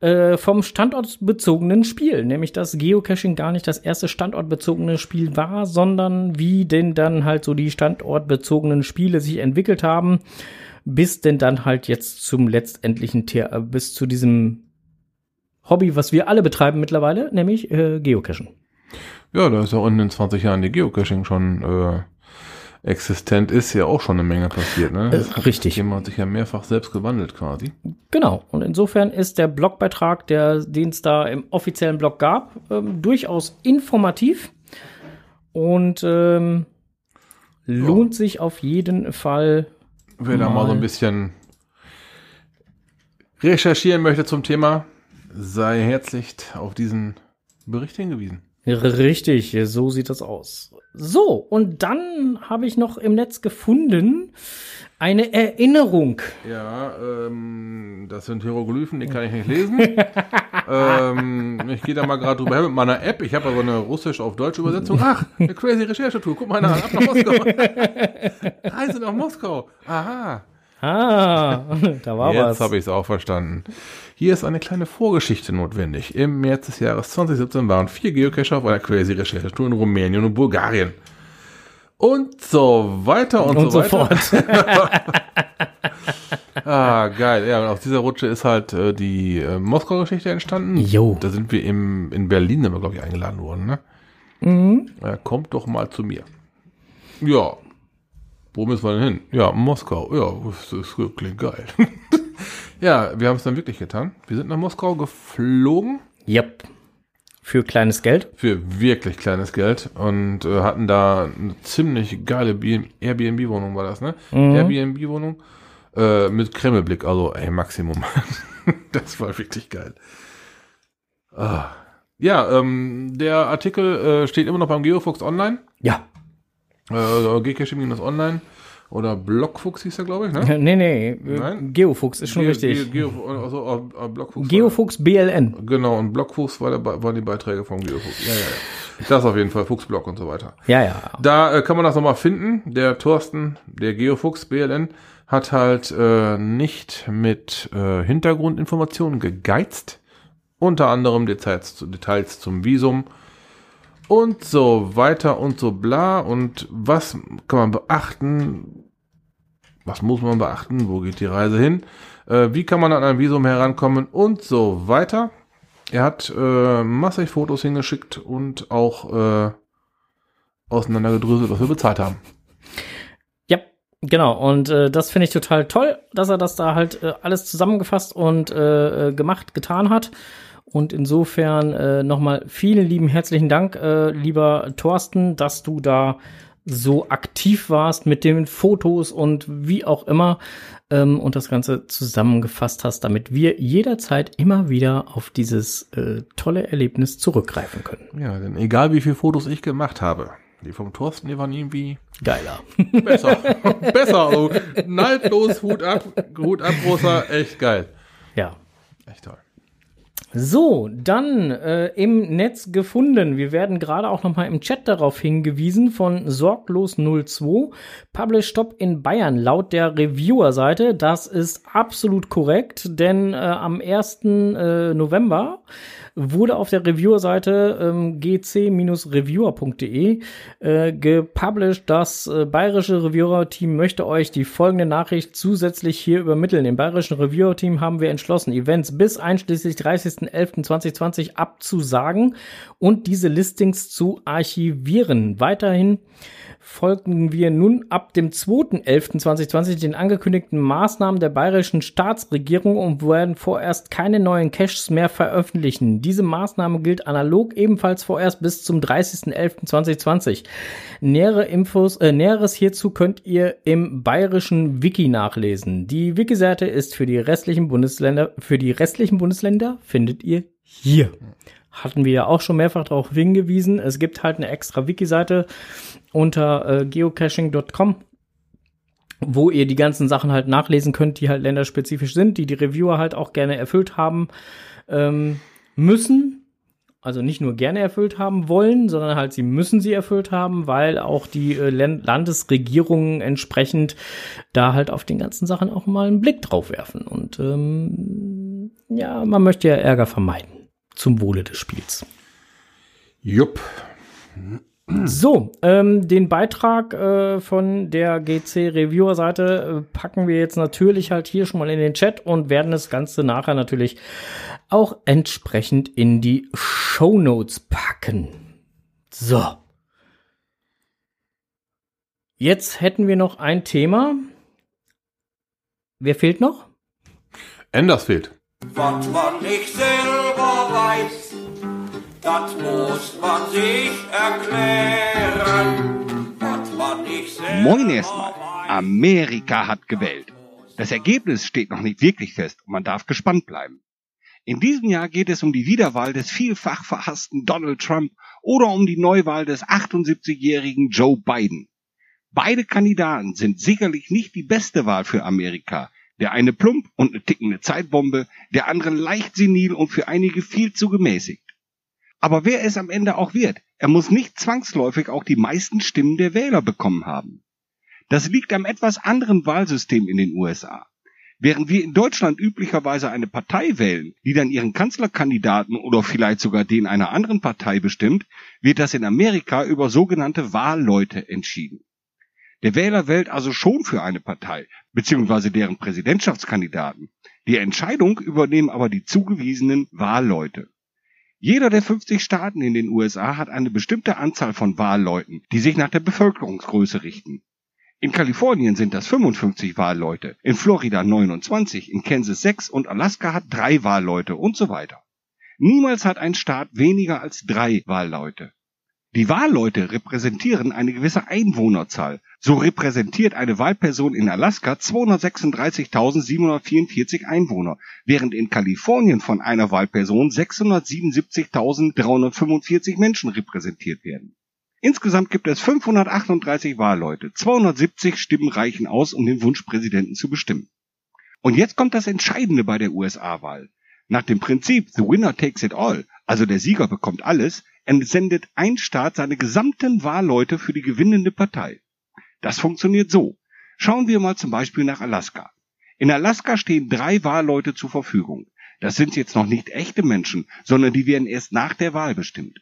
äh, vom standortbezogenen Spiel. Nämlich, dass Geocaching gar nicht das erste standortbezogene Spiel war, sondern wie denn dann halt so die standortbezogenen Spiele sich entwickelt haben, bis denn dann halt jetzt zum letztendlichen, The äh, bis zu diesem Hobby, was wir alle betreiben mittlerweile, nämlich äh, Geocachen. Ja, da ist ja auch in den 20 Jahren die Geocaching schon äh, existent ist, ja auch schon eine Menge passiert, ne? Äh, richtig. Das Thema hat sich ja mehrfach selbst gewandelt quasi. Genau. Und insofern ist der Blogbeitrag, der, den es da im offiziellen Blog gab, ähm, durchaus informativ und ähm, lohnt sich auf jeden Fall. Wer da mal so ein bisschen recherchieren möchte zum Thema, sei herzlich auf diesen Bericht hingewiesen. Richtig, so sieht das aus. So, und dann habe ich noch im Netz gefunden eine Erinnerung. Ja, ähm, das sind Hieroglyphen, die kann ich nicht lesen. <laughs> ähm, ich gehe da mal gerade drüber her mit meiner App. Ich habe aber eine russisch auf deutsch Übersetzung. Ach, eine crazy Recherchetour. Guck mal nach, ab nach Moskau. <laughs> Reise nach Moskau. Aha. Ah, <laughs> da war Jetzt was. habe ich es auch verstanden. Hier ist eine kleine Vorgeschichte notwendig. Im März des Jahres 2017 waren vier Geocacher auf einer crazy Recherchetour in Rumänien und Bulgarien. Und so weiter und, und so so weiter. fort. <laughs> Ah, geil. Ja, und aus dieser Rutsche ist halt äh, die äh, Moskau-Geschichte entstanden. Jo. Da sind wir im, in Berlin, sind wir, glaube ich, eingeladen worden, ne? Mhm. Ja, kommt doch mal zu mir. Ja. Wo müssen wir denn hin? Ja, Moskau. Ja, das, das klingt geil. <laughs> ja, wir haben es dann wirklich getan. Wir sind nach Moskau geflogen Yep. Für kleines Geld. für wirklich kleines Geld und äh, hatten da eine ziemlich geile Airbnb-Wohnung, war das, ne? Airbnb-Wohnung äh, mit Kremlblick, also ey, Maximum. <laughs> das war wirklich geil. Ah. Ja, ähm, der Artikel äh, steht immer noch beim Geofuchs online. Ja. Äh, Geocaching-online oder Blockfuchs hieß er, glaube ich, ne? <laughs> Nee, nee. äh, Nein? Geofuchs ist schon Ge- richtig. Ge Geo also, äh, äh, Blockfuchs Geofuchs BLN. Genau, und Blockfuchs war der, waren die Beiträge vom Geofuchs. Ja, ja, ja. Das auf jeden Fall, Fuchsblock und so weiter. Ja, ja. Da äh, kann man das nochmal finden. Der Thorsten, der Geofuchs BLN, hat halt äh, nicht mit äh, Hintergrundinformationen gegeizt. Unter anderem Details, Details zum Visum und so weiter und so bla. Und was kann man beachten? Was muss man beachten? Wo geht die Reise hin? Äh, wie kann man an ein Visum herankommen? Und so weiter. Er hat äh, massig Fotos hingeschickt und auch äh, auseinandergedröselt, was wir bezahlt haben. Ja, genau. Und äh, das finde ich total toll, dass er das da halt äh, alles zusammengefasst und äh, äh, gemacht, getan hat. Und insofern äh, nochmal vielen lieben herzlichen Dank, äh, lieber Thorsten, dass du da so aktiv warst mit den Fotos und wie auch immer ähm, und das Ganze zusammengefasst hast, damit wir jederzeit immer wieder auf dieses äh, tolle Erlebnis zurückgreifen können. Ja, denn egal wie viele Fotos ich gemacht habe, die vom Thorsten, die waren irgendwie Geiler. besser. <laughs> besser. Oh, neidlos, Hut ab, Hut ab, großer, echt geil. Ja. Echt toll. So, dann äh, im Netz gefunden. Wir werden gerade auch noch mal im Chat darauf hingewiesen von Sorglos02. Publish Stop in Bayern laut der Reviewer-Seite. Das ist absolut korrekt, denn äh, am 1. Äh, November wurde auf der Reviewer-Seite ähm, gc-reviewer.de äh, gepublished. Das äh, bayerische Reviewer-Team möchte euch die folgende Nachricht zusätzlich hier übermitteln. Im bayerischen Reviewer-Team haben wir entschlossen, Events bis einschließlich 30.11.2020 abzusagen und diese Listings zu archivieren. Weiterhin folgen wir nun ab dem 2.11.2020 den angekündigten Maßnahmen der bayerischen Staatsregierung und werden vorerst keine neuen Caches mehr veröffentlichen. Diese Maßnahme gilt analog ebenfalls vorerst bis zum 30.11.2020. Nähere Infos, äh, Näheres hierzu könnt ihr im bayerischen Wiki nachlesen. Die Wiki-Seite ist für die restlichen Bundesländer, für die restlichen Bundesländer findet ihr hier hatten wir ja auch schon mehrfach darauf hingewiesen. Es gibt halt eine extra Wiki-Seite unter äh, geocaching.com, wo ihr die ganzen Sachen halt nachlesen könnt, die halt länderspezifisch sind, die die Reviewer halt auch gerne erfüllt haben ähm, müssen. Also nicht nur gerne erfüllt haben wollen, sondern halt sie müssen sie erfüllt haben, weil auch die äh, Landesregierungen entsprechend da halt auf den ganzen Sachen auch mal einen Blick drauf werfen. Und ähm, ja, man möchte ja Ärger vermeiden zum Wohle des Spiels. Jupp. So, ähm, den Beitrag äh, von der GC Reviewer Seite äh, packen wir jetzt natürlich halt hier schon mal in den Chat und werden das Ganze nachher natürlich auch entsprechend in die Show Notes packen. So. Jetzt hätten wir noch ein Thema. Wer fehlt noch? Enders fehlt. Was man nicht selber weiß, das muss man sich erklären. Man Moin erstmal. Amerika hat gewählt. Das Ergebnis steht noch nicht wirklich fest und man darf gespannt bleiben. In diesem Jahr geht es um die Wiederwahl des vielfach verhassten Donald Trump oder um die Neuwahl des 78-jährigen Joe Biden. Beide Kandidaten sind sicherlich nicht die beste Wahl für Amerika. Der eine plump und eine tickende Zeitbombe, der andere leicht senil und für einige viel zu gemäßigt. Aber wer es am Ende auch wird, er muss nicht zwangsläufig auch die meisten Stimmen der Wähler bekommen haben. Das liegt am etwas anderen Wahlsystem in den USA. Während wir in Deutschland üblicherweise eine Partei wählen, die dann ihren Kanzlerkandidaten oder vielleicht sogar den einer anderen Partei bestimmt, wird das in Amerika über sogenannte Wahlleute entschieden. Der Wähler wählt also schon für eine Partei, beziehungsweise deren Präsidentschaftskandidaten. Die Entscheidung übernehmen aber die zugewiesenen Wahlleute. Jeder der 50 Staaten in den USA hat eine bestimmte Anzahl von Wahlleuten, die sich nach der Bevölkerungsgröße richten. In Kalifornien sind das 55 Wahlleute, in Florida 29, in Kansas 6 und Alaska hat drei Wahlleute und so weiter. Niemals hat ein Staat weniger als drei Wahlleute. Die Wahlleute repräsentieren eine gewisse Einwohnerzahl. So repräsentiert eine Wahlperson in Alaska 236.744 Einwohner, während in Kalifornien von einer Wahlperson 677.345 Menschen repräsentiert werden. Insgesamt gibt es 538 Wahlleute. 270 Stimmen reichen aus, um den Wunschpräsidenten zu bestimmen. Und jetzt kommt das Entscheidende bei der USA-Wahl. Nach dem Prinzip The Winner Takes It All, also der Sieger bekommt alles, entsendet ein Staat seine gesamten Wahlleute für die gewinnende Partei. Das funktioniert so. Schauen wir mal zum Beispiel nach Alaska. In Alaska stehen drei Wahlleute zur Verfügung. Das sind jetzt noch nicht echte Menschen, sondern die werden erst nach der Wahl bestimmt.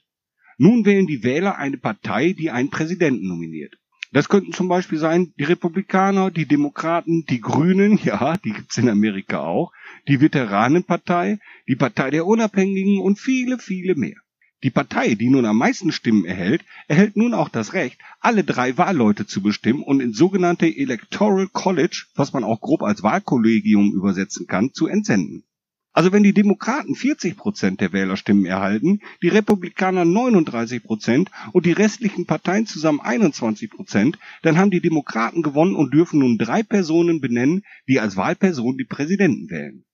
Nun wählen die Wähler eine Partei, die einen Präsidenten nominiert. Das könnten zum Beispiel sein die Republikaner, die Demokraten, die Grünen, <laughs> ja, die gibt's in Amerika auch, die Veteranenpartei, die Partei der Unabhängigen und viele, viele mehr. Die Partei, die nun am meisten Stimmen erhält, erhält nun auch das Recht, alle drei Wahlleute zu bestimmen und ins sogenannte Electoral College, was man auch grob als Wahlkollegium übersetzen kann, zu entsenden. Also wenn die Demokraten 40 Prozent der Wählerstimmen erhalten, die Republikaner 39 Prozent und die restlichen Parteien zusammen 21 Prozent, dann haben die Demokraten gewonnen und dürfen nun drei Personen benennen, die als Wahlperson die Präsidenten wählen.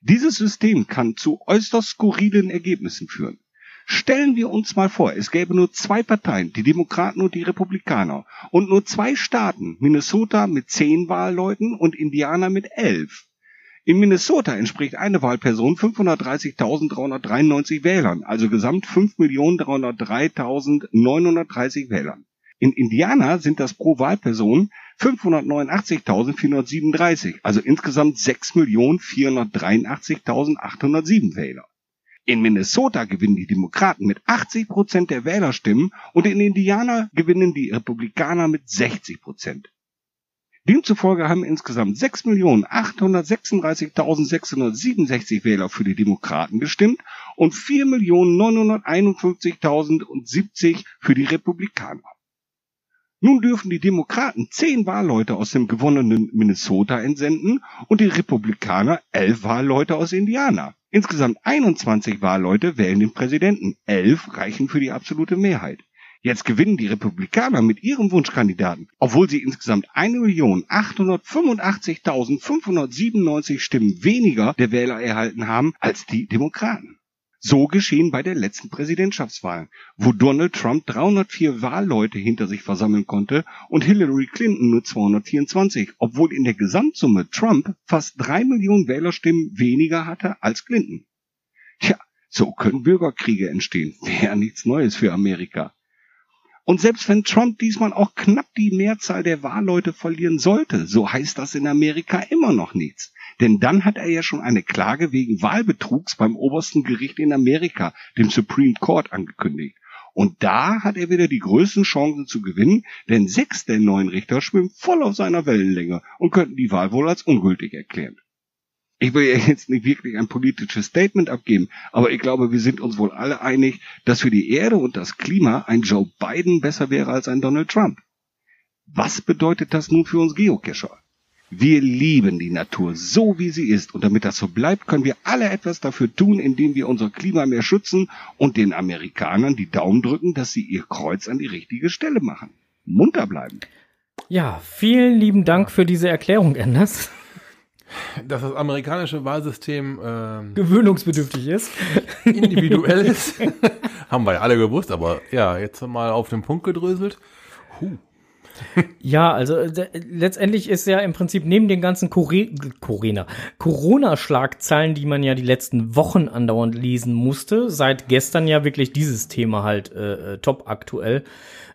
Dieses System kann zu äußerst skurrilen Ergebnissen führen. Stellen wir uns mal vor, es gäbe nur zwei Parteien, die Demokraten und die Republikaner, und nur zwei Staaten, Minnesota mit zehn Wahlleuten und Indiana mit elf. In Minnesota entspricht eine Wahlperson 530.393 Wählern, also gesamt 5.303.930 Wählern. In Indiana sind das pro Wahlperson 589.437, also insgesamt 6.483.807 Wähler. In Minnesota gewinnen die Demokraten mit 80 Prozent der Wählerstimmen und in Indiana gewinnen die Republikaner mit 60 Prozent. Demzufolge haben insgesamt 6.836.667 Wähler für die Demokraten gestimmt und 4.951.070 für die Republikaner. Nun dürfen die Demokraten zehn Wahlleute aus dem gewonnenen Minnesota entsenden und die Republikaner elf Wahlleute aus Indiana. Insgesamt 21 Wahlleute wählen den Präsidenten, elf reichen für die absolute Mehrheit. Jetzt gewinnen die Republikaner mit ihrem Wunschkandidaten, obwohl sie insgesamt 1.885.597 Stimmen weniger der Wähler erhalten haben als die Demokraten. So geschehen bei der letzten Präsidentschaftswahl, wo Donald Trump 304 Wahlleute hinter sich versammeln konnte und Hillary Clinton nur 224, obwohl in der Gesamtsumme Trump fast drei Millionen Wählerstimmen weniger hatte als Clinton. Tja, so können Bürgerkriege entstehen. Wäre nichts Neues für Amerika. Und selbst wenn Trump diesmal auch knapp die Mehrzahl der Wahlleute verlieren sollte, so heißt das in Amerika immer noch nichts. Denn dann hat er ja schon eine Klage wegen Wahlbetrugs beim obersten Gericht in Amerika, dem Supreme Court, angekündigt. Und da hat er wieder die größten Chancen zu gewinnen, denn sechs der neun Richter schwimmen voll auf seiner Wellenlänge und könnten die Wahl wohl als ungültig erklären. Ich will ja jetzt nicht wirklich ein politisches Statement abgeben, aber ich glaube, wir sind uns wohl alle einig, dass für die Erde und das Klima ein Joe Biden besser wäre als ein Donald Trump. Was bedeutet das nun für uns Geocacher? Wir lieben die Natur so, wie sie ist, und damit das so bleibt, können wir alle etwas dafür tun, indem wir unser Klima mehr schützen und den Amerikanern die Daumen drücken, dass sie ihr Kreuz an die richtige Stelle machen. Munter bleiben. Ja, vielen lieben Dank für diese Erklärung, Anders. Dass das amerikanische Wahlsystem ähm, Gewöhnungsbedürftig ist. individuell <laughs> ist, <laughs> haben wir ja alle gewusst, aber ja, jetzt mal auf den Punkt gedröselt. Huh. Ja, also äh, letztendlich ist ja im Prinzip neben den ganzen Kore Corona, Corona-Schlagzeilen, die man ja die letzten Wochen andauernd lesen musste, seit gestern ja wirklich dieses Thema halt äh, äh top aktuell.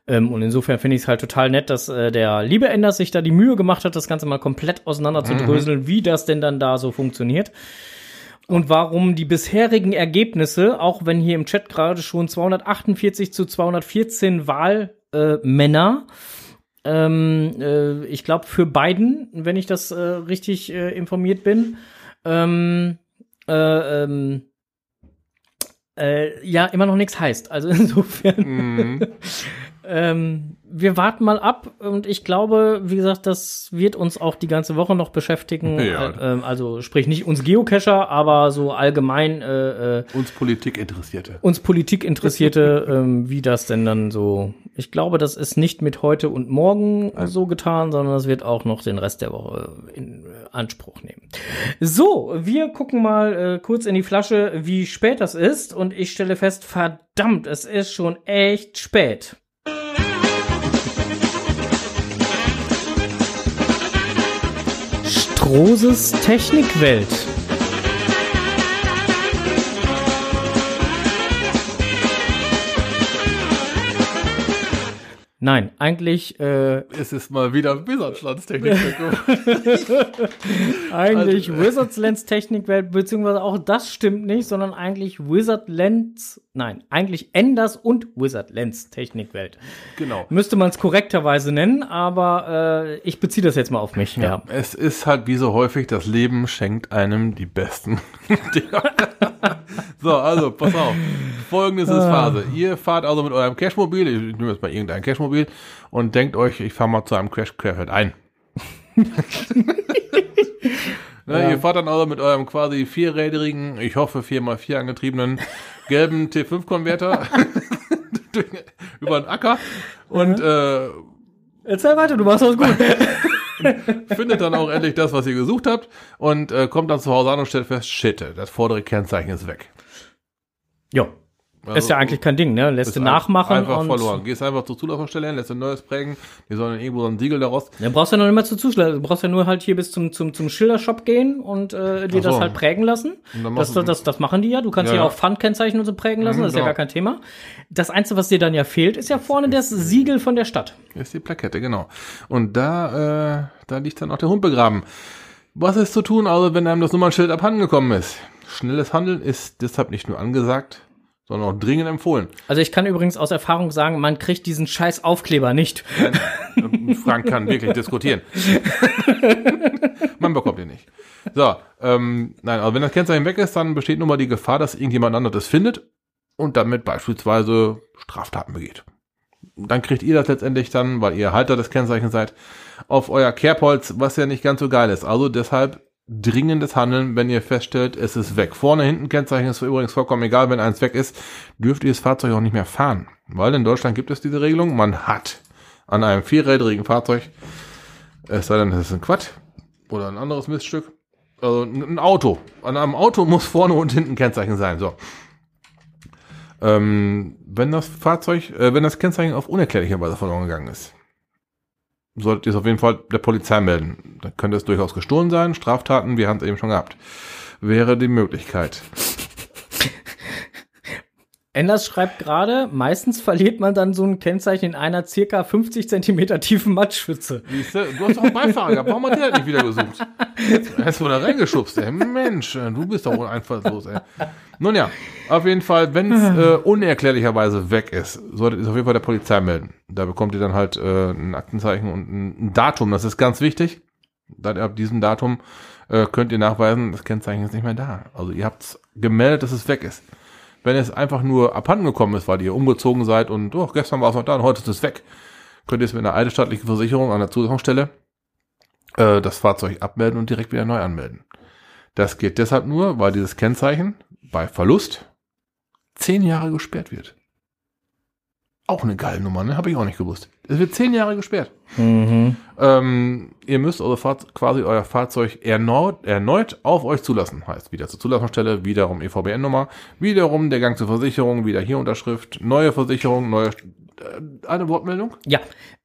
Ähm, und insofern finde ich es halt total nett, dass äh, der liebe Enders sich da die Mühe gemacht hat, das Ganze mal komplett auseinander zu dröseln, mhm. wie das denn dann da so funktioniert. Und warum die bisherigen Ergebnisse, auch wenn hier im Chat gerade schon 248 zu 214 Wahlmänner, äh, ähm, äh, ich glaube für Biden, wenn ich das äh, richtig äh, informiert bin, ähm, äh, ähm, äh, ja, immer noch nichts heißt. Also <laughs> insofern. Mhm. Ähm, wir warten mal ab und ich glaube, wie gesagt, das wird uns auch die ganze Woche noch beschäftigen. Ja. Äh, äh, also sprich nicht uns Geocacher, aber so allgemein äh, äh, Uns Politik interessierte. uns Politik interessierte, <laughs> ähm, wie das denn dann so. Ich glaube, das ist nicht mit heute und morgen so getan, sondern das wird auch noch den Rest der Woche in äh, Anspruch nehmen. So, wir gucken mal äh, kurz in die Flasche, wie spät das ist und ich stelle fest, verdammt, es ist schon echt spät. Strohses Technikwelt. Nein, eigentlich äh, Es ist mal wieder Wizardstandstechnik. <laughs> eigentlich Also- Wizards Lens Technikwelt, beziehungsweise auch das stimmt nicht, sondern eigentlich Wizard Lens, nein, eigentlich Enders und Wizard Lens Technikwelt. genau. Müsste man es korrekterweise nennen, aber äh, ich beziehe das jetzt mal auf mich. Ja. Es ist halt wie so häufig, das Leben schenkt einem die besten. <laughs> <laughs> So, also, pass auf. Folgendes ist Phase. Ihr fahrt also mit eurem Cashmobil, ich nehme jetzt mal irgendein Cashmobil, und denkt euch, ich fahre mal zu einem Crash Querfeld ein. <laughs> Ne, Ja. Ihr fahrt dann also mit eurem quasi vierrädrigen, ich hoffe 4x4 angetriebenen gelben T5-Konverter <laughs> durch- über den Acker und äh, Erzähl weiter, du machst das gut. <laughs> findet dann auch endlich das, was ihr gesucht habt und äh, kommt dann zu Hause an und stellt fest, shit, das vordere Kennzeichen ist weg. jo. Also, ist ja eigentlich kein Ding, ne? Lässt du nachmachen Einfach und verloren. Gehst einfach zur Zulassungsstelle hin, lässt ein neues prägen, die sollen irgendwo so ein Siegel daraus. Dann brauchst du ja noch nicht mal zu zuschlagen. Du brauchst ja nur halt hier bis zum, zum, zum Schildershop gehen und äh, dir so. das halt prägen lassen. Das, du- das, das machen die ja. Du kannst Ja, ja ja. auch Pfandkennzeichen und so prägen lassen, Mhm, das ist ja gar kein Thema. Das Einzige, was dir dann ja fehlt, ist ja vorne das Siegel von der Stadt. Ist die Plakette, genau. Und da, äh, da liegt dann auch der Hund begraben. Was ist zu tun, also wenn einem das Nummernschild abhanden gekommen ist? Schnelles Handeln ist deshalb nicht nur angesagt, sondern auch dringend empfohlen. Also ich kann übrigens aus Erfahrung sagen, man kriegt diesen scheiß Aufkleber nicht. Frank kann wirklich diskutieren. Man bekommt ihn nicht. So, ähm, nein, also wenn das Kennzeichen weg ist, dann besteht nun mal die Gefahr, dass irgendjemand anderes findet und damit beispielsweise Straftaten begeht. Dann kriegt ihr das letztendlich dann, weil ihr Halter des Kennzeichens seid, auf euer Kerbholz, was ja nicht ganz so geil ist. Also deshalb dringendes Handeln, wenn ihr feststellt, es ist weg. Vorne, hinten Kennzeichen ist übrigens vollkommen egal, wenn eins weg ist, dürft ihr das Fahrzeug auch nicht mehr fahren. Weil in Deutschland gibt es diese Regelung, man hat an einem vierrädrigen Fahrzeug, es sei denn, das ist ein Quad oder ein anderes Miststück, also ein ein Auto. An einem Auto muss vorne und hinten Kennzeichen sein. So. Ähm, wenn das Fahrzeug, äh, wenn das Kennzeichen auf unerklärliche Weise verloren gegangen ist, solltet ihr es auf jeden Fall der Polizei melden. Da könnte es durchaus gestohlen sein. Straftaten, wir haben es eben schon gehabt. Wäre die Möglichkeit. <laughs> Enders schreibt gerade, meistens verliert man dann so ein Kennzeichen in einer circa 50 Zentimeter tiefen Matschpfütze. Siehste, du hast doch einen Beifahrer gehabt. Warum hat der nicht wieder gesucht? Hast du da reingeschubst, ey. Mensch, äh, du bist doch wohl einfallslos, ey. Nun ja, auf jeden Fall, wenn es äh, unerklärlicherweise weg ist, solltet ihr es auf jeden Fall der Polizei melden. Da bekommt ihr dann halt äh, ein Aktenzeichen und ein, ein Datum. Das ist ganz wichtig. Dann ab diesem Datum äh, könnt ihr nachweisen, das Kennzeichen ist nicht mehr da. Also ihr habt gemeldet, dass es weg ist. Wenn es einfach nur abhanden gekommen ist, weil ihr umgezogen seid und oh, gestern war es noch da und heute ist es weg, könnt ihr es mit einer eidesstattlichen Versicherung an der Zulassungsstelle äh, das Fahrzeug abmelden und direkt wieder neu anmelden. Das geht deshalb nur, weil dieses Kennzeichen bei Verlust zehn Jahre gesperrt wird. Auch eine geile Nummer, ne? Habe ich auch nicht gewusst. Es wird zehn Jahre gesperrt. Mhm. Ähm, ihr müsst eure Fahrz quasi euer Fahrzeug erneut, erneut auf euch zulassen. Heißt wieder zur Zulassungsstelle, wiederum EVBN-Nummer, wiederum der Gang zur Versicherung, wieder hier Unterschrift, neue Versicherung, neue äh, eine Wortmeldung. Ja,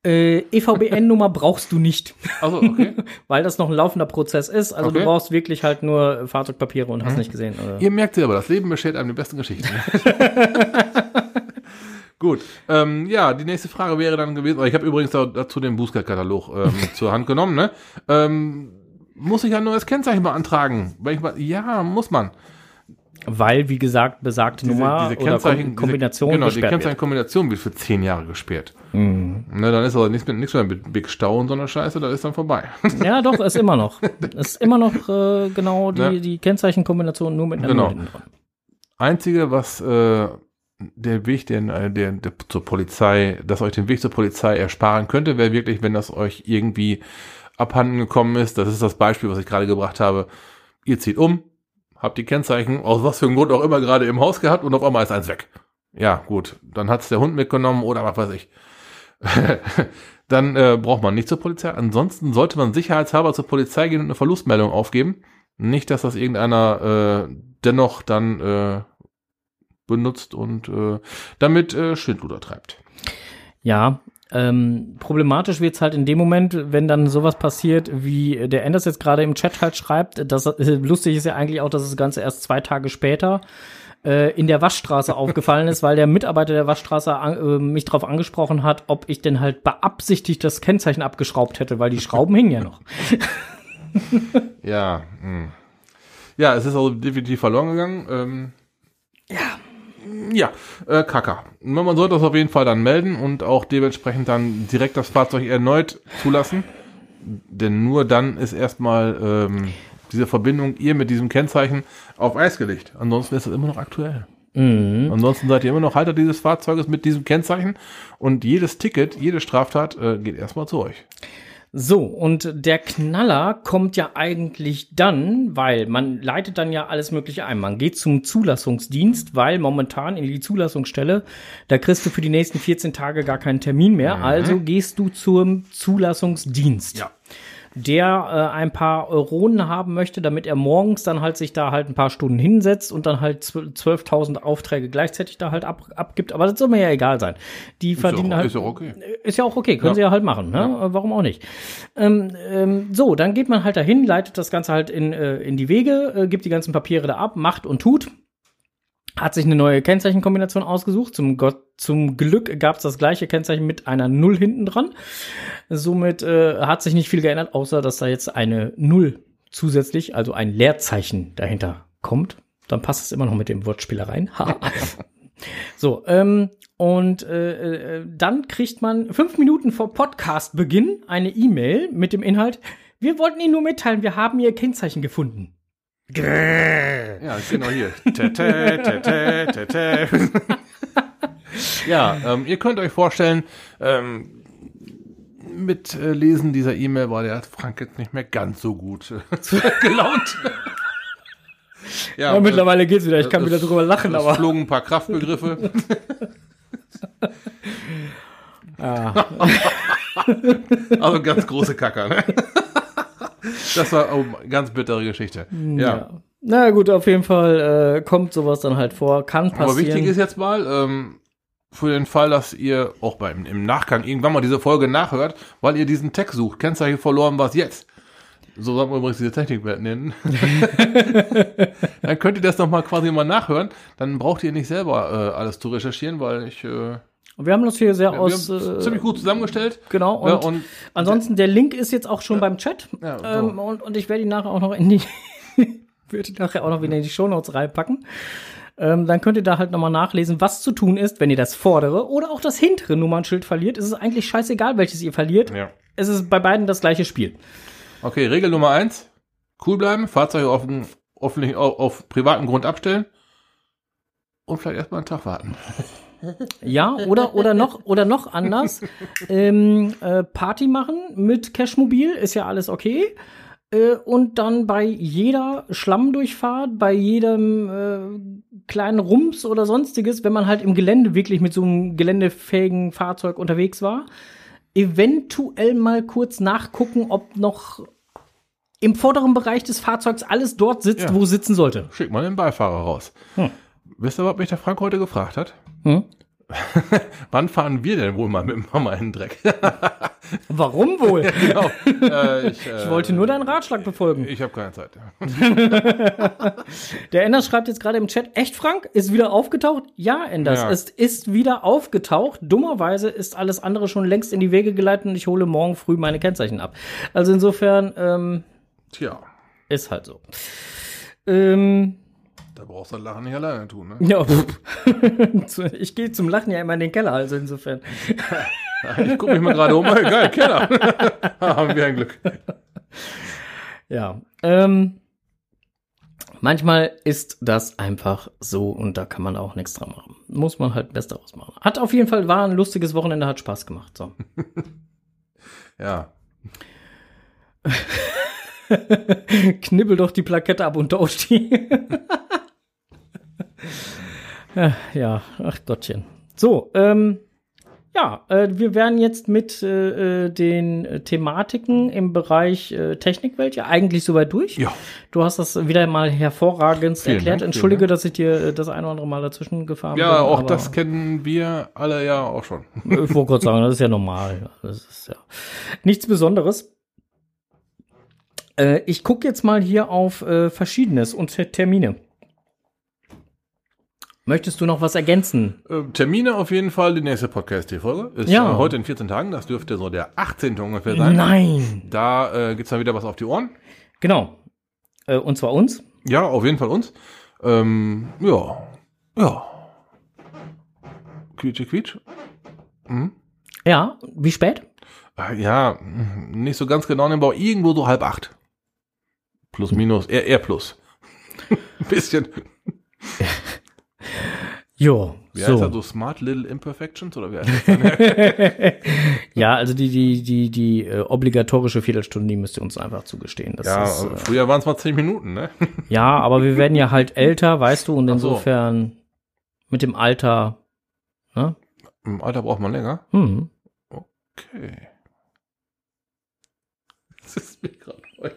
äh, EVBN-Nummer <laughs> brauchst du nicht, Also okay. <laughs> weil das noch ein laufender Prozess ist. Also du Okay. brauchst wirklich halt nur Fahrzeugpapiere und hast nicht gesehen. Oder? Ihr merkt selber, das Leben beschert einem die besten Geschichten. <laughs> Gut, ähm, ja, die nächste Frage wäre dann gewesen, ich habe übrigens da- dazu den Bußgeldkatalog ähm, <laughs> zur Hand genommen, ne? Ähm, muss ich ein neues Kennzeichen beantragen? Weil ich mal, ja, muss man. Weil, wie gesagt, besagte Nummer oder Kom Kombination diese, genau, die gesperrt wird. Kennzeichenkombination wird für zehn Jahre gesperrt. Mhm. Ne, dann ist also nichts, nichts mehr mit Big Stau und so eine Scheiße, das ist dann vorbei. <laughs> Ja, doch, ist immer noch. Ist immer noch äh, genau die, Ne? die Kennzeichenkombination nur mit einer Genau. Einzige, was äh, der Weg, den, äh, der, der zur Polizei, das euch den Weg zur Polizei ersparen könnte, wäre wirklich, wenn das euch irgendwie abhanden gekommen ist. Das ist das Beispiel, was ich gerade gebracht habe. Ihr zieht um, habt die Kennzeichen, aus was für einem Grund auch immer gerade im Haus gehabt und auf einmal ist eins weg. Ja, gut, dann hat's der Hund mitgenommen oder was weiß ich. <laughs> dann äh, braucht man nicht zur Polizei. Ansonsten sollte man sicherheitshalber zur Polizei gehen und eine Verlustmeldung aufgeben. Nicht, dass das irgendeiner äh, dennoch dann äh, benutzt und äh, damit äh, Schindluder treibt. Ja, ähm, problematisch wird's halt in dem Moment, wenn dann sowas passiert, wie der Enders jetzt gerade im Chat halt schreibt. Das, äh, lustig ist ja eigentlich auch, dass das Ganze erst zwei Tage später äh, in der Waschstraße aufgefallen ist, weil der Mitarbeiter der Waschstraße an, äh, mich darauf angesprochen hat, ob ich denn halt beabsichtigt das Kennzeichen abgeschraubt hätte, weil die Schrauben hingen ja noch. Ja, mh. ja, es ist also definitiv verloren gegangen. Ähm, ja, äh, Kaka. Man sollte das auf jeden Fall dann melden und auch dementsprechend dann direkt das Fahrzeug erneut zulassen, denn nur dann ist erstmal ähm, diese Verbindung ihr mit diesem Kennzeichen auf Eis gelegt. Ansonsten ist es immer noch aktuell. Mhm. Ansonsten seid ihr immer noch Halter dieses Fahrzeuges mit diesem Kennzeichen und jedes Ticket, jede Straftat äh, geht erstmal zu euch. So, und der Knaller kommt ja eigentlich dann, weil man leitet dann ja alles Mögliche ein. Man geht zum Zulassungsdienst, weil momentan in die Zulassungsstelle, da kriegst du für die nächsten 14 Tage gar keinen Termin mehr. Also gehst du zum Zulassungsdienst. Ja. Der äh, ein paar Euronen haben möchte, damit er morgens dann halt sich da halt ein paar Stunden hinsetzt und dann halt zw- 12.000 Aufträge gleichzeitig da halt ab, abgibt. Aber das soll mir ja egal sein. Die verdienen ist, halt. ist auch okay. Ist ja auch okay, können Ja. sie ja halt machen, ne? Äh, Warum auch nicht? Ähm, ähm, so, dann geht man halt dahin, leitet das Ganze halt in, äh, in die Wege, äh, gibt die ganzen Papiere da ab, macht und tut. Hat sich eine neue Kennzeichenkombination ausgesucht. Zum, Gott, zum Glück gab es das gleiche Kennzeichen mit einer Null hinten dran. Somit äh, hat sich nicht viel geändert, außer dass da jetzt eine Null zusätzlich, also ein Leerzeichen dahinter kommt. Dann passt es immer noch mit dem Wortspielereien. <laughs> So, ähm, und äh, äh, dann kriegt man fünf Minuten vor Podcastbeginn eine E-Mail mit dem Inhalt, wir wollten Ihnen nur mitteilen, wir haben Ihr Kennzeichen gefunden. Ja, genau hier. Ja, ähm, ihr könnt euch vorstellen, ähm, mit äh, Lesen dieser E-Mail war der Frank jetzt nicht mehr ganz so gut äh, <laughs> gelaunt. Ja, äh, mittlerweile geht's wieder, ich kann es- wieder drüber lachen, es aber. flogen ein paar Kraftbegriffe. <laughs> <laughs> also ganz große Kacker, ne? Das war oh, ganz bittere Geschichte. Ja. Na gut, auf jeden Fall äh, kommt sowas dann halt vor, kann passieren. Aber wichtig ist jetzt mal, ähm, für den Fall, dass ihr auch beim, im Nachgang irgendwann mal diese Folge nachhört, weil ihr diesen Text sucht, Kennzeichen verloren, was jetzt? So soll man übrigens diese Technikwert nennen. <laughs> dann könnt ihr das nochmal quasi mal nachhören. Dann braucht ihr nicht selber äh, alles zu recherchieren, weil ich äh, Und wir haben das hier sehr wir aus. Äh, ziemlich gut zusammengestellt. Genau, und, Ja, und ansonsten, der Link ist jetzt auch schon beim Chat. Ja, so. ähm, und, und ich werde ihn nachher auch noch in die, <laughs> würde ihn nachher auch noch wieder in die Shownotes reinpacken. Ähm, dann könnt ihr da halt nochmal nachlesen, was zu tun ist, wenn ihr das vordere oder auch das hintere Nummernschild verliert. Es ist eigentlich scheißegal, welches ihr verliert. ja. Es ist bei beiden das gleiche Spiel. Okay, Regel Nummer eins. Cool bleiben, Fahrzeuge auf, öffentlichen- auf, auf privatem Grund abstellen und vielleicht erstmal einen Tag warten. <laughs> Ja, oder, oder noch, oder noch anders. ähm, äh, Party machen mit Cashmobil ist ja alles okay. Äh, und dann bei jeder Schlammdurchfahrt, bei jedem äh, kleinen Rums oder sonstiges, wenn man halt im Gelände wirklich mit so einem geländefähigen Fahrzeug unterwegs war, eventuell mal kurz nachgucken, ob noch im vorderen Bereich des Fahrzeugs alles dort sitzt, Ja. wo es sitzen sollte. Schick mal den Beifahrer raus. Hm. Wisst ihr, was mich der Frank heute gefragt hat? Hm? <laughs> Wann fahren wir denn wohl mal mit Mama in den Dreck? <laughs> Warum wohl? <laughs> genau. äh, ich, äh, Ich wollte nur deinen Ratschlag befolgen. Ich habe keine Zeit. Der Enders schreibt jetzt gerade im Chat, echt Frank, ist wieder aufgetaucht? Ja, Enders, Ja. es ist wieder aufgetaucht. Dummerweise ist alles andere schon längst in die Wege geleitet und ich hole morgen früh meine Kennzeichen ab. Also insofern, ähm, Tja, ist halt so. Ähm, da brauchst du das Lachen nicht alleine tun. Ne? ja, <laughs> ich gehe zum Lachen ja immer in den Keller, also insofern. <laughs> Ich gucke mich mal gerade um. Geil, Keller. <laughs> Haben wir ein Glück. Ja, ähm, manchmal ist das einfach so und da kann man auch nichts dran machen. Muss man halt Best daraus machen. Hat auf jeden Fall, war ein lustiges Wochenende, hat Spaß gemacht. So. Ja. Knibbel doch die Plakette ab und tausch die. Ja, ja, ach Gottchen. So, ähm, ja, äh, wir werden jetzt mit äh, äh, den äh, Thematiken im Bereich äh, Technikwelt ja eigentlich soweit durch. Ja. Du hast das wieder mal hervorragend Vielen erklärt. Dank, Entschuldige, dass ich dir äh, das eine oder andere Mal dazwischen gefahren bin. Ja, auch das kennen wir alle ja auch schon. <laughs> ich wollte gerade sagen, das ist ja normal. Das ist ja nichts Besonderes. Äh, ich gucke jetzt mal hier auf äh, Verschiedenes und Ter- Termine. Möchtest du noch was ergänzen? Äh, Termine auf jeden Fall, die nächste Podcast-Folge ist Ja. äh, heute in 14 Tagen. Das dürfte so der 18. ungefähr sein. Nein. Da äh, gibt's dann wieder was auf die Ohren. Genau. Äh, und zwar uns. Ja, auf jeden Fall uns. Ähm, ja. Ja. Quietsche, quietsch. Hm? Ja, wie spät? Äh, Ja, mh, nicht so ganz genau, aber irgendwo so halb acht. Plus, minus, eher, eher plus. Ein <laughs> bisschen. <laughs> Jo, Wie heißt so. er so? Smart Little Imperfections? Oder wie heißt das? <laughs> <laughs> Ja, also die, die, die, die äh, obligatorische Viertelstunde, die müsst ihr uns einfach zugestehen. Das ja, ist, äh, früher waren es mal zehn Minuten, ne? <laughs> ja, aber wir werden ja halt älter, weißt du, und Ach so. insofern mit dem Alter, ne? Im Alter braucht man länger. Hm. Okay. Das ist mir gerade neu.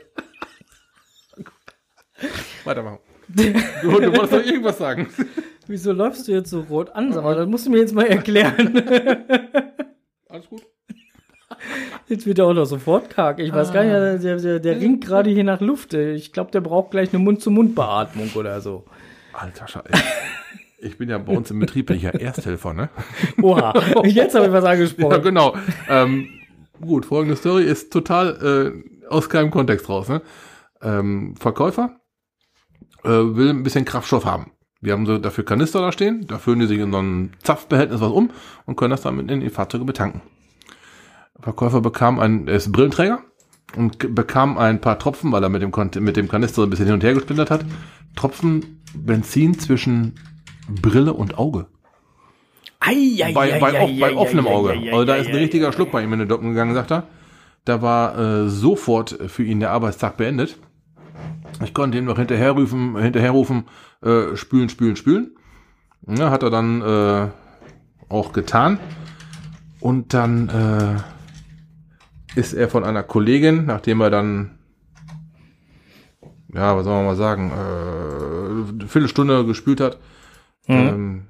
Weitermachen. Du, du wolltest doch irgendwas sagen. <laughs> Wieso läufst du jetzt so rot an? Mal, das musst du mir jetzt mal erklären. <laughs> Alles gut. Jetzt wird er auch noch sofort karg. Ich weiß gar nicht, der, der, der ringt gerade hier nach Luft. Ich glaube, der braucht gleich eine Mund-zu-Mund-Beatmung oder so. Alter Scheiße. Ich bin ja bei uns im Betrieb, bin ich ja Ersthelfer, ne? Oha, jetzt habe ich was Ja, angesprochen. genau. Ähm, gut, folgende Story ist total äh, aus keinem Kontext raus. Ne? Ähm, Verkäufer äh, will ein bisschen Kraftstoff haben. Wir haben so dafür Kanister da stehen, da füllen die sich in so ein Zapfbehältnis was um und können das dann mit in die Fahrzeuge betanken. Verkäufer bekam ein, er ist Brillenträger und bekam ein paar Tropfen, weil er mit dem, mit dem Kanister so ein bisschen hin und her gesplintert hat, Tropfen Benzin zwischen Brille und Auge Ei, ei, bei, ei, bei, ei, bei ei, offenem Auge. Also da ist ein ei, richtiger Schluck bei ihm in den Docken gegangen, sagt er. Da war äh, sofort für ihn der Arbeitstag beendet. Ich konnte ihm noch hinterherrufen, hinterherrufen, äh, spülen, spülen, spülen. Ja, hat er dann äh, auch getan. Und dann äh, ist er von einer Kollegin, nachdem er dann, ja, was soll man mal sagen, äh, eine Viertelstunde gespült hat, Mhm. ähm,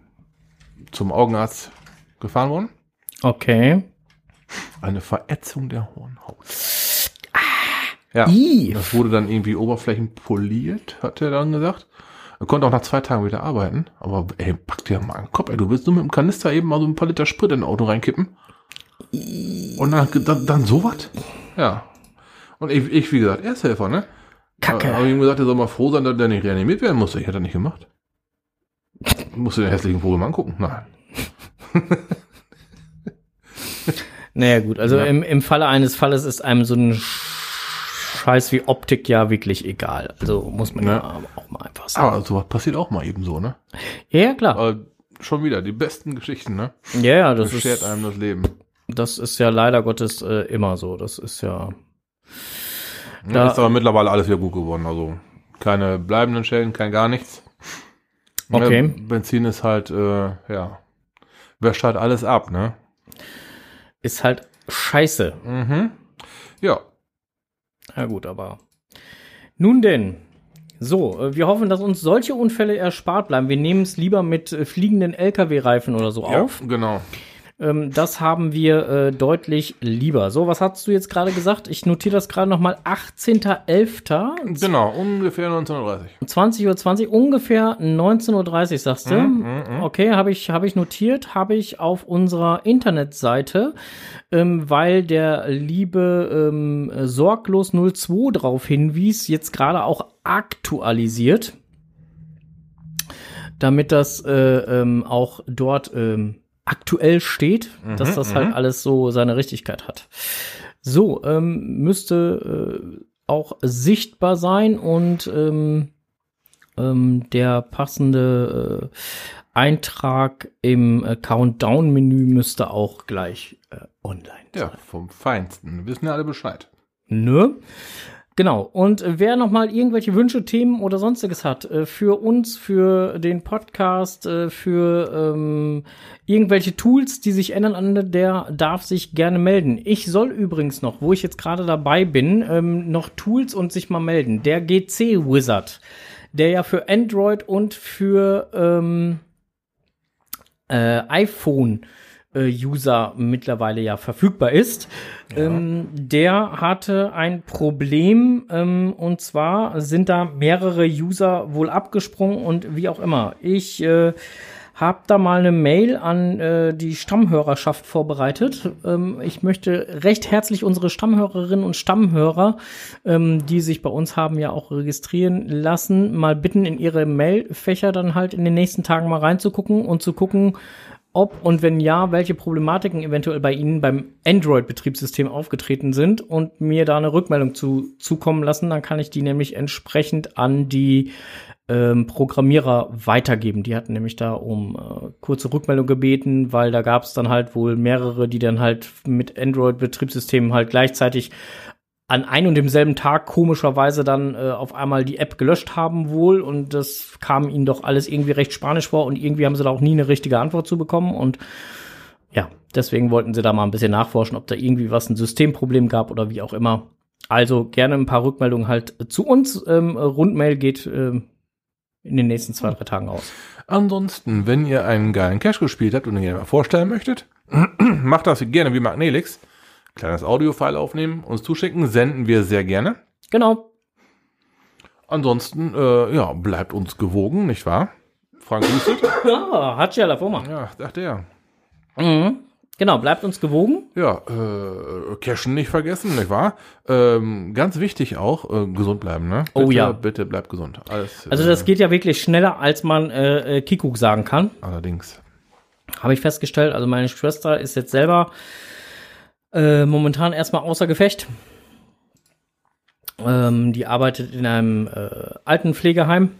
zum Augenarzt gefahren worden. Okay. Eine Verätzung der Hornhaut. Ja, Ih. das wurde dann irgendwie oberflächenpoliert, hat er dann gesagt. Er konnte auch nach zwei Tagen wieder arbeiten. Aber ey, pack dir mal einen Kopf, ey. Du willst nur mit dem Kanister eben mal so ein paar Liter Sprit in ein Auto reinkippen. Und dann, dann, dann sowas? Ja. Und ich, ich, wie gesagt, Ersthelfer, ne? Kacke. Aber ihm gesagt, er soll mal froh sein, dass der nicht reanimiert werden musste. Ich hätte das nicht gemacht. Musst du den hässlichen Vogel mal angucken? Nein. <laughs> Naja, gut, also Ja. im, im Falle eines Falles ist einem so ein Scheiß wie Optik ja wirklich egal. Also muss man ja, Ja. auch mal einfach sagen. Aber sowas passiert auch mal eben so, ne? ja, ja, klar. Aber schon wieder die besten Geschichten, ne? Ja, ja, das Beschert ist, einem das Leben. das ist ja leider Gottes äh, immer so. Das ist ja. Ja, Da- ist aber mittlerweile alles wieder gut geworden. Also keine bleibenden Schäden, kein gar nichts. Okay. Ja, Benzin ist halt, äh, ja, wäscht halt alles ab, ne? Ist halt scheiße. Mhm. Ja, Ja, gut, aber. Nun denn. So, äh, wir hoffen, dass uns solche Unfälle erspart bleiben. Wir nehmen es lieber mit äh, fliegenden LKW-Reifen oder so ja auf. genau. Ähm, das haben wir äh, deutlich lieber. So, was hast du jetzt gerade gesagt? Ich notiere das gerade nochmal. 18.11. Genau, ungefähr 1930. 20.20 Uhr, 20, ungefähr 19.30 Uhr, sagst du? Mhm, Okay, habe ich, hab ich notiert, habe ich auf unserer Internetseite, ähm, weil der liebe ähm, Sorglos02 darauf hinwies, jetzt gerade auch aktualisiert, damit das äh, ähm, auch dort ähm, aktuell steht, dass das halt alles so seine Richtigkeit hat. So, ähm, müsste äh, auch sichtbar sein und ähm, ähm, der passende äh, Eintrag im äh, Countdown-Menü müsste auch gleich äh, online sein. Ja, vom Feinsten. Wissen ja alle Bescheid. Ne? Genau. Und wer noch mal irgendwelche Wünsche, Themen oder sonstiges hat äh, für uns, für den Podcast, äh, für ähm, irgendwelche Tools, die sich ändern, der darf sich gerne melden. Ich soll übrigens noch, wo ich jetzt gerade dabei bin, ähm, noch Tools und sich mal melden. Der GC Wizard, der ja für Android und für ähm, äh, iPhone äh, User mittlerweile ja verfügbar ist. Ähm, der hatte ein Problem ähm, und zwar sind da mehrere User wohl abgesprungen und wie auch immer. Ich äh, habe da mal eine Mail an äh, die Stammhörerschaft vorbereitet. Ähm, ich möchte recht herzlich unsere Stammhörerinnen und Stammhörer, ähm, die sich bei uns haben ja auch registrieren lassen, mal bitten, in ihre Mailfächer dann halt in den nächsten Tagen mal reinzugucken und zu gucken, ob und wenn ja, welche Problematiken eventuell bei Ihnen beim Android-Betriebssystem aufgetreten sind und mir da eine Rückmeldung zu zukommen lassen. Dann kann ich die nämlich entsprechend an die ähm, Programmierer weitergeben. Die hatten nämlich da um äh, kurze Rückmeldung gebeten, weil da gab es dann halt wohl mehrere, die dann halt mit Android-Betriebssystemen halt gleichzeitig an ein und demselben Tag komischerweise dann äh, auf einmal die App gelöscht haben wohl und das kam ihnen doch alles irgendwie recht spanisch vor und irgendwie haben sie da auch nie eine richtige Antwort zu bekommen und ja, deswegen wollten sie da mal ein bisschen nachforschen, ob da irgendwie was ein Systemproblem gab oder wie auch immer. Also gerne ein paar Rückmeldungen halt zu uns. Ähm, Rundmail geht ähm, in den nächsten zwei, drei Tagen aus. Ansonsten, wenn ihr einen geilen Cache gespielt habt und ihn mal vorstellen möchtet, <clears throat> macht das gerne wie Magnelix. Kleines Audiofile aufnehmen, uns zuschicken, senden wir sehr gerne. Genau. Ansonsten, äh, ja, bleibt uns gewogen, nicht wahr? Frank hustet. <laughs> Ja, hat ja la Forma. Ja, dachte er. Mhm. Genau, bleibt uns gewogen. Ja, äh, Cashen nicht vergessen, nicht wahr? Ähm, ganz wichtig auch, äh, gesund bleiben, ne? Oh bitte, ja. Bitte bleibt gesund. Alles, Also das geht ja wirklich schneller, als man äh, äh, Kikuk sagen kann. Allerdings. Habe ich festgestellt. Also meine Schwester ist jetzt selber äh, momentan erstmal außer Gefecht. Ähm, die arbeitet in einem äh, Altenpflegeheim.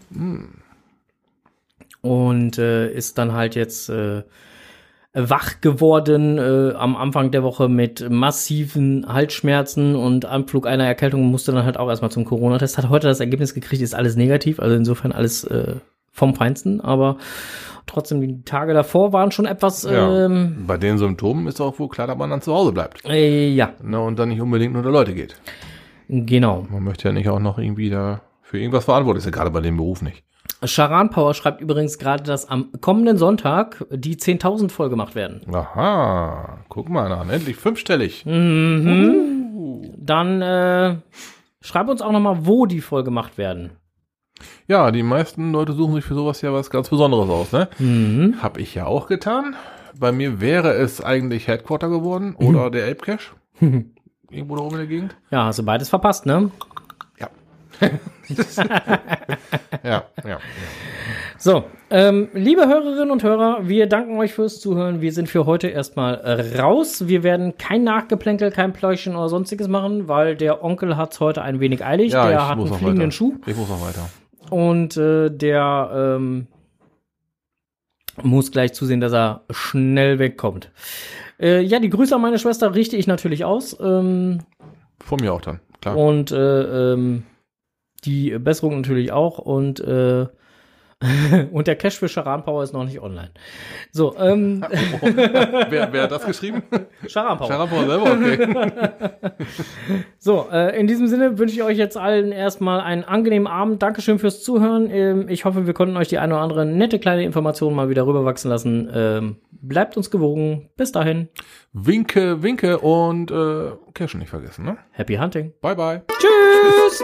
Und äh, ist dann halt jetzt äh, wach geworden äh, am Anfang der Woche mit massiven Halsschmerzen und Anflug einer Erkältung musste dann halt auch erstmal zum Corona-Test. Hat heute das Ergebnis gekriegt, ist alles negativ, also insofern alles äh, vom Feinsten, aber trotzdem die Tage davor waren schon etwas Ja. ähm, Bei den Symptomen ist auch wohl klar, dass man dann zu Hause bleibt. äh, ja, Ne, und dann nicht unbedingt unter Leute geht. genau. Man möchte ja nicht auch noch irgendwie da für irgendwas verantwortlich sein, gerade bei dem Beruf nicht. Charan Power schreibt übrigens gerade, dass am kommenden Sonntag die 10.000 voll gemacht werden. Aha, guck mal an, endlich fünfstellig. Dann äh, schreib uns auch noch mal, wo die voll gemacht werden. Ja, die meisten Leute suchen sich für sowas ja was ganz Besonderes aus, ne? Mhm. Hab ich ja auch getan. Bei mir wäre es eigentlich Headquarter geworden oder der Ape Cache. <laughs> Irgendwo da oben in der Gegend. Ja, hast du beides verpasst, ne? Ja. ja, <laughs> ja, ja. So, ähm, liebe Hörerinnen und Hörer, wir danken euch fürs Zuhören. Wir sind für heute erstmal raus. Wir werden kein Nachgeplänkel, kein Pläuschen oder sonstiges machen, weil der Onkel hat's heute ein wenig eilig. ja der hat einen fliegenden weiter. Schuh Ich muss noch weiter. Und äh, der ähm, muss gleich zusehen, dass er schnell wegkommt. Äh, ja, die Grüße an meine Schwester richte ich natürlich aus. Ähm, Von mir auch dann, klar. Und äh, ähm, die Besserung natürlich auch und äh, <laughs> und der Cash für Charan Power ist noch nicht online. So, ähm, <laughs> wer, wer hat das geschrieben? Charan Power. Sharapova selber? Okay. <laughs> So, äh, in diesem Sinne wünsche ich euch jetzt allen erstmal einen angenehmen Abend. Dankeschön fürs Zuhören. Ähm, ich hoffe, wir konnten euch die eine oder andere nette kleine Information mal wieder rüberwachsen lassen. Ähm, bleibt uns gewogen. Bis dahin. Winke, winke und äh, Cashen nicht vergessen, ne? Happy Hunting. Bye, bye. Tschüss.